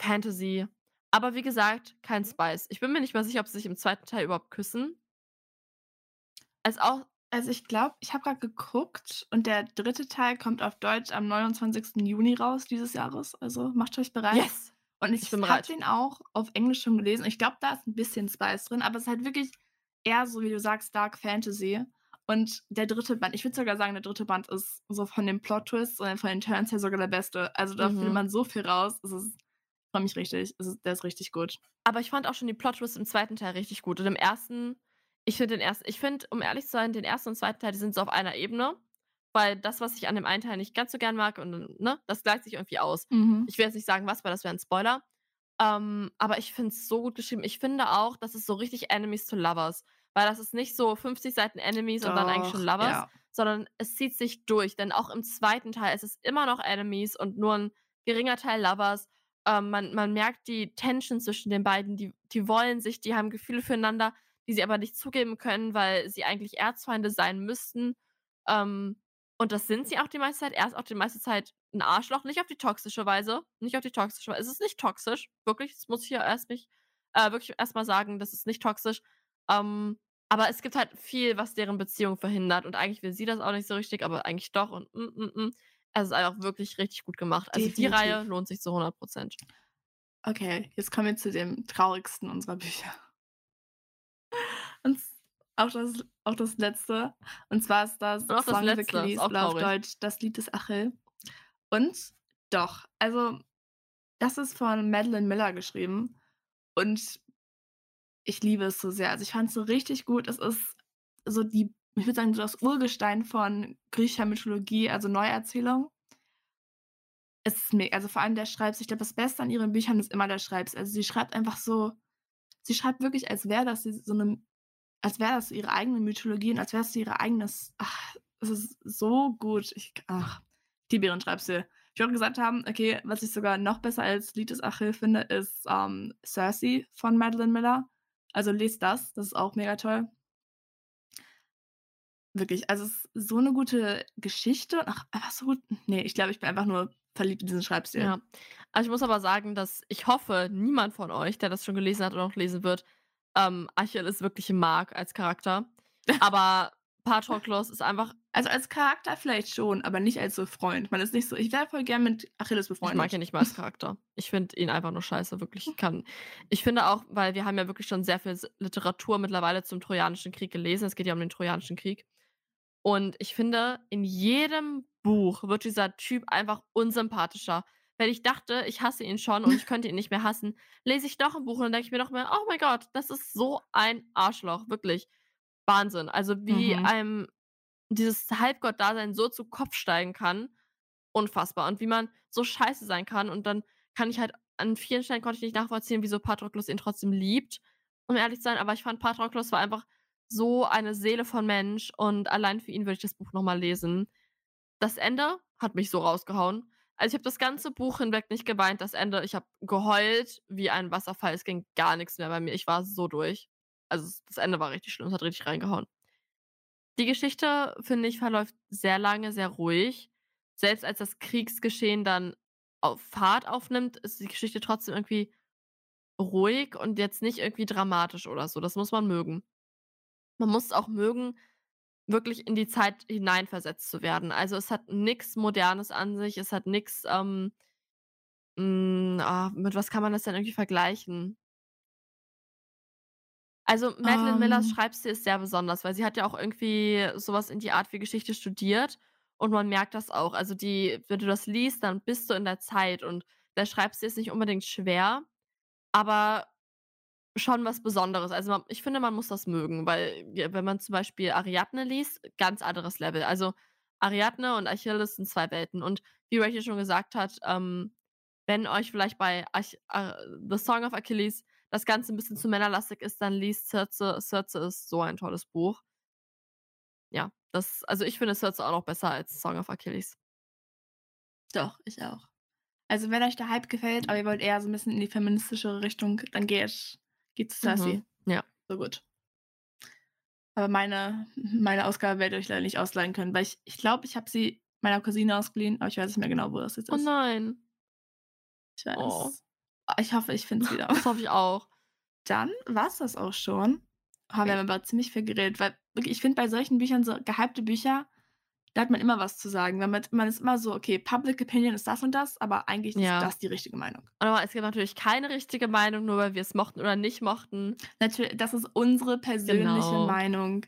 Fantasy. Aber wie gesagt, kein Spice. Ich bin mir nicht mal sicher, ob sie sich im zweiten Teil überhaupt küssen. Als auch. Also ich glaube, ich habe gerade geguckt und der dritte Teil kommt auf Deutsch am 29. Juni raus dieses Jahres. Also macht euch bereit. Yes! Und ich, Ich habe den auch auf Englisch schon gelesen. Ich glaube, da ist ein bisschen Spice drin, aber es ist halt wirklich eher so, wie du sagst, Dark Fantasy. Und der dritte Band, ich würde sogar sagen, der dritte Band ist so von den Plot-Twists und von den Turns her sogar der beste. Also da Mhm. findet man so viel raus. Es ist, freue mich richtig. Ist, der ist richtig gut. Aber ich fand auch schon die Plot-Twists im zweiten Teil richtig gut. Und im ersten, ich finde den ersten, ich finde, um ehrlich zu sein, den ersten und zweiten Teil, die sind so auf einer Ebene. Weil das, was ich an dem einen Teil nicht ganz so gern mag, und ne, das gleicht sich irgendwie aus. Mhm. Ich will jetzt nicht sagen, was, weil das wäre ein Spoiler. Ähm, aber ich finde es so gut geschrieben. Ich finde auch, das ist so richtig Enemies to Lovers. Weil das ist nicht so 50 Seiten Enemies und dann eigentlich schon Doch, Lovers, ja. sondern es zieht sich durch. Denn auch im zweiten Teil ist es immer noch Enemies und nur ein geringer Teil Lovers. Ähm, man, man merkt die Tension zwischen den beiden. Die, die wollen sich, die haben Gefühle füreinander, die sie aber nicht zugeben können, weil sie eigentlich Erzfeinde sein müssten. Ähm, und das sind sie auch die meiste Zeit. Er ist auch die meiste Zeit ein Arschloch, nicht auf die toxische Weise. Nicht auf die toxische Weise. Es ist nicht toxisch, wirklich. Das muss ich hier erst mich äh, wirklich erstmal sagen, das ist nicht toxisch. Ähm, aber es gibt halt viel, was deren Beziehung verhindert. Und eigentlich will sie das auch nicht so richtig, aber eigentlich doch. Und mm, mm, mm. Es ist einfach wirklich richtig gut gemacht. Also die. Reihe lohnt sich zu 100 Prozent. Okay, jetzt kommen wir zu dem traurigsten unserer Bücher. Und auch das, auch das letzte. Und zwar ist das Und auch das Song of Letzte, ist Achilles, auch oder auf. Deutsch Das Lied des Achill. Und doch, also das ist von Madeline Miller geschrieben. Und ich liebe es so sehr. Also ich fand es so richtig gut. Es ist so die, ich würde sagen, so das Urgestein von griechischer Mythologie, also Neuerzählung. Es ist mega, also vor allem der Schreibs, ich glaube, das Beste an ihren Büchern ist immer der Schreibs. Also sie schreibt einfach so, sie schreibt wirklich, als wäre das so eine, als wäre das ihre eigene Mythologie und als wäre es so ihre eigenes, ach, es ist so gut. Ich, ach, ich liebe ihren Schreibstil. Ich wollte gesagt haben, okay, was ich sogar noch besser als Lied des Achill finde, ist ähm, Cersei von Madeline Miller. Also lest das, das ist auch mega toll. Wirklich, also es ist so eine gute Geschichte. Ach, einfach so gut. Nee, ich glaube, ich bin einfach nur verliebt in diesen Schreibstil. Ja. Also ich muss aber sagen, dass ich hoffe, niemand von euch, der das schon gelesen hat oder noch lesen wird, ähm, Achilles wirklich mag als Charakter. Aber Patroklos ist einfach Also als Charakter vielleicht schon, aber nicht als so Freund. Man ist nicht so, ich wäre voll gern mit Achilles Ich mag befreundet. ihn nicht mal als Charakter. Ich finde ihn einfach nur scheiße, wirklich. Ich kann. Ich finde auch, weil wir haben ja wirklich schon sehr viel Literatur mittlerweile zum Trojanischen Krieg gelesen. Es geht ja um den Trojanischen Krieg. Und ich finde, in jedem Buch wird dieser Typ einfach unsympathischer. Wenn ich dachte, ich hasse ihn schon und ich könnte ihn nicht mehr hassen, lese ich doch ein Buch und dann denke ich mir doch mehr, oh mein Gott, das ist so ein Arschloch, wirklich. Wahnsinn. Also wie Mhm. einem dieses Halbgott-Dasein so zu Kopf steigen kann, unfassbar. Und wie man so scheiße sein kann. Und dann kann ich halt an vielen Stellen konnte ich nicht nachvollziehen, wieso Patroklos ihn trotzdem liebt, um ehrlich zu sein. Aber ich fand, Patroklos war einfach so eine Seele von Mensch und allein für ihn würde ich das Buch nochmal lesen. Das Ende hat mich so rausgehauen. Also ich habe das ganze Buch hinweg nicht geweint. Das Ende, ich habe geheult wie ein Wasserfall. Es ging gar nichts mehr bei mir. Ich war so durch. Also das Ende war richtig schlimm. Es hat richtig reingehauen. Die Geschichte, finde ich, verläuft sehr lange, sehr ruhig. Selbst als das Kriegsgeschehen dann auf Fahrt aufnimmt, ist die Geschichte trotzdem irgendwie ruhig und jetzt nicht irgendwie dramatisch oder so. Das muss man mögen. Man muss auch mögen, wirklich in die Zeit hineinversetzt zu werden. Also es hat nichts Modernes an sich, es hat nichts, ähm, hm, ah, mit was kann man das denn irgendwie vergleichen? Also, Madeline Millers Ähm. Schreibstil ist sehr besonders, weil sie hat ja auch irgendwie so was in die Art wie Geschichte studiert und man merkt das auch. Also, die wenn du das liest, dann bist du in der Zeit und der Schreibstil ist nicht unbedingt schwer, aber schon was Besonderes. Also, man ich finde, man muss das mögen, weil wenn man zum Beispiel Ariadne liest, ganz anderes Level. Also, Ariadne und Achilles sind 2 Welten und wie Rachel schon gesagt hat, ähm, wenn euch vielleicht bei Ach äh, „The Song of Achilles“ das Ganze 'n bisschen zu männerlastig ist, dann liest Circe. Circe ist so ein tolles Buch. Ja, das also, ich finde Circe auch noch besser als „Song of Achilles“. Doch, ich auch. Also, wenn euch der Hype gefällt, aber ihr wollt eher so 'n bisschen in die feministischere Richtung, dann geht geht zu Circe. Mhm, ja. So gut. Aber meine meine Ausgabe werdet ihr euch leider nicht ausleihen können, weil ich ich glaube, ich habe sie meiner Cousine ausgeliehen, aber ich weiß nicht mehr genau, wo das jetzt Oh ist. nein. Ich weiß. Oh. Ah, ich hoffe, ich finde es wieder. Das hoffe ich auch. Dann war's das auch schon. Oh, wir haben aber ziemlich viel geredet, weil wirklich, ich finde bei solchen Büchern, so gehypte Bücher, da hat man immer was zu sagen, weil man man ist immer so: „Okay, Public Opinion ist das und das, aber eigentlich ist Ja. das die richtige Meinung.“ Aber es gibt natürlich keine richtige Meinung, nur weil wir es mochten oder nicht mochten. Natür das ist unsere persönliche Genau. Meinung,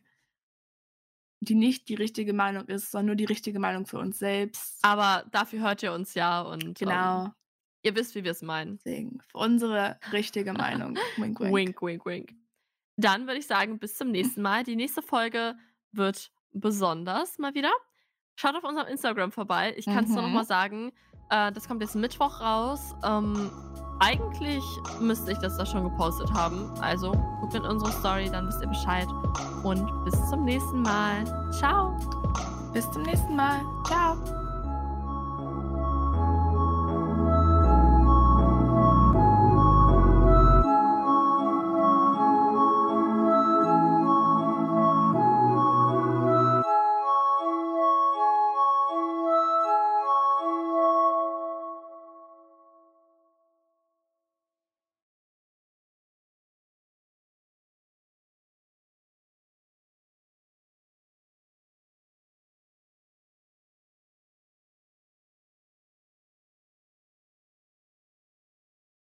die nicht die richtige Meinung ist, sondern nur die richtige Meinung für uns selbst. Aber dafür hört ihr uns ja und, ähm, Genau. ihr wisst, wie wir's meinen. Deswegen, für unsere richtige Meinung. Wink, wink. Wink, wink, wink. Dann würde ich sagen, bis zum nächsten Mal. Die nächste Folge wird besonders mal wieder. Schaut auf unserem Instagram vorbei. Ich nur noch Mhm. mal sagen, äh, das kommt jetzt Mittwoch raus. Ähm, eigentlich müsste ich das da schon gepostet haben. Also, guckt in unsere Story, dann wisst ihr Bescheid. Und bis zum nächsten Mal. Ciao. Bis zum nächsten Mal. Ciao.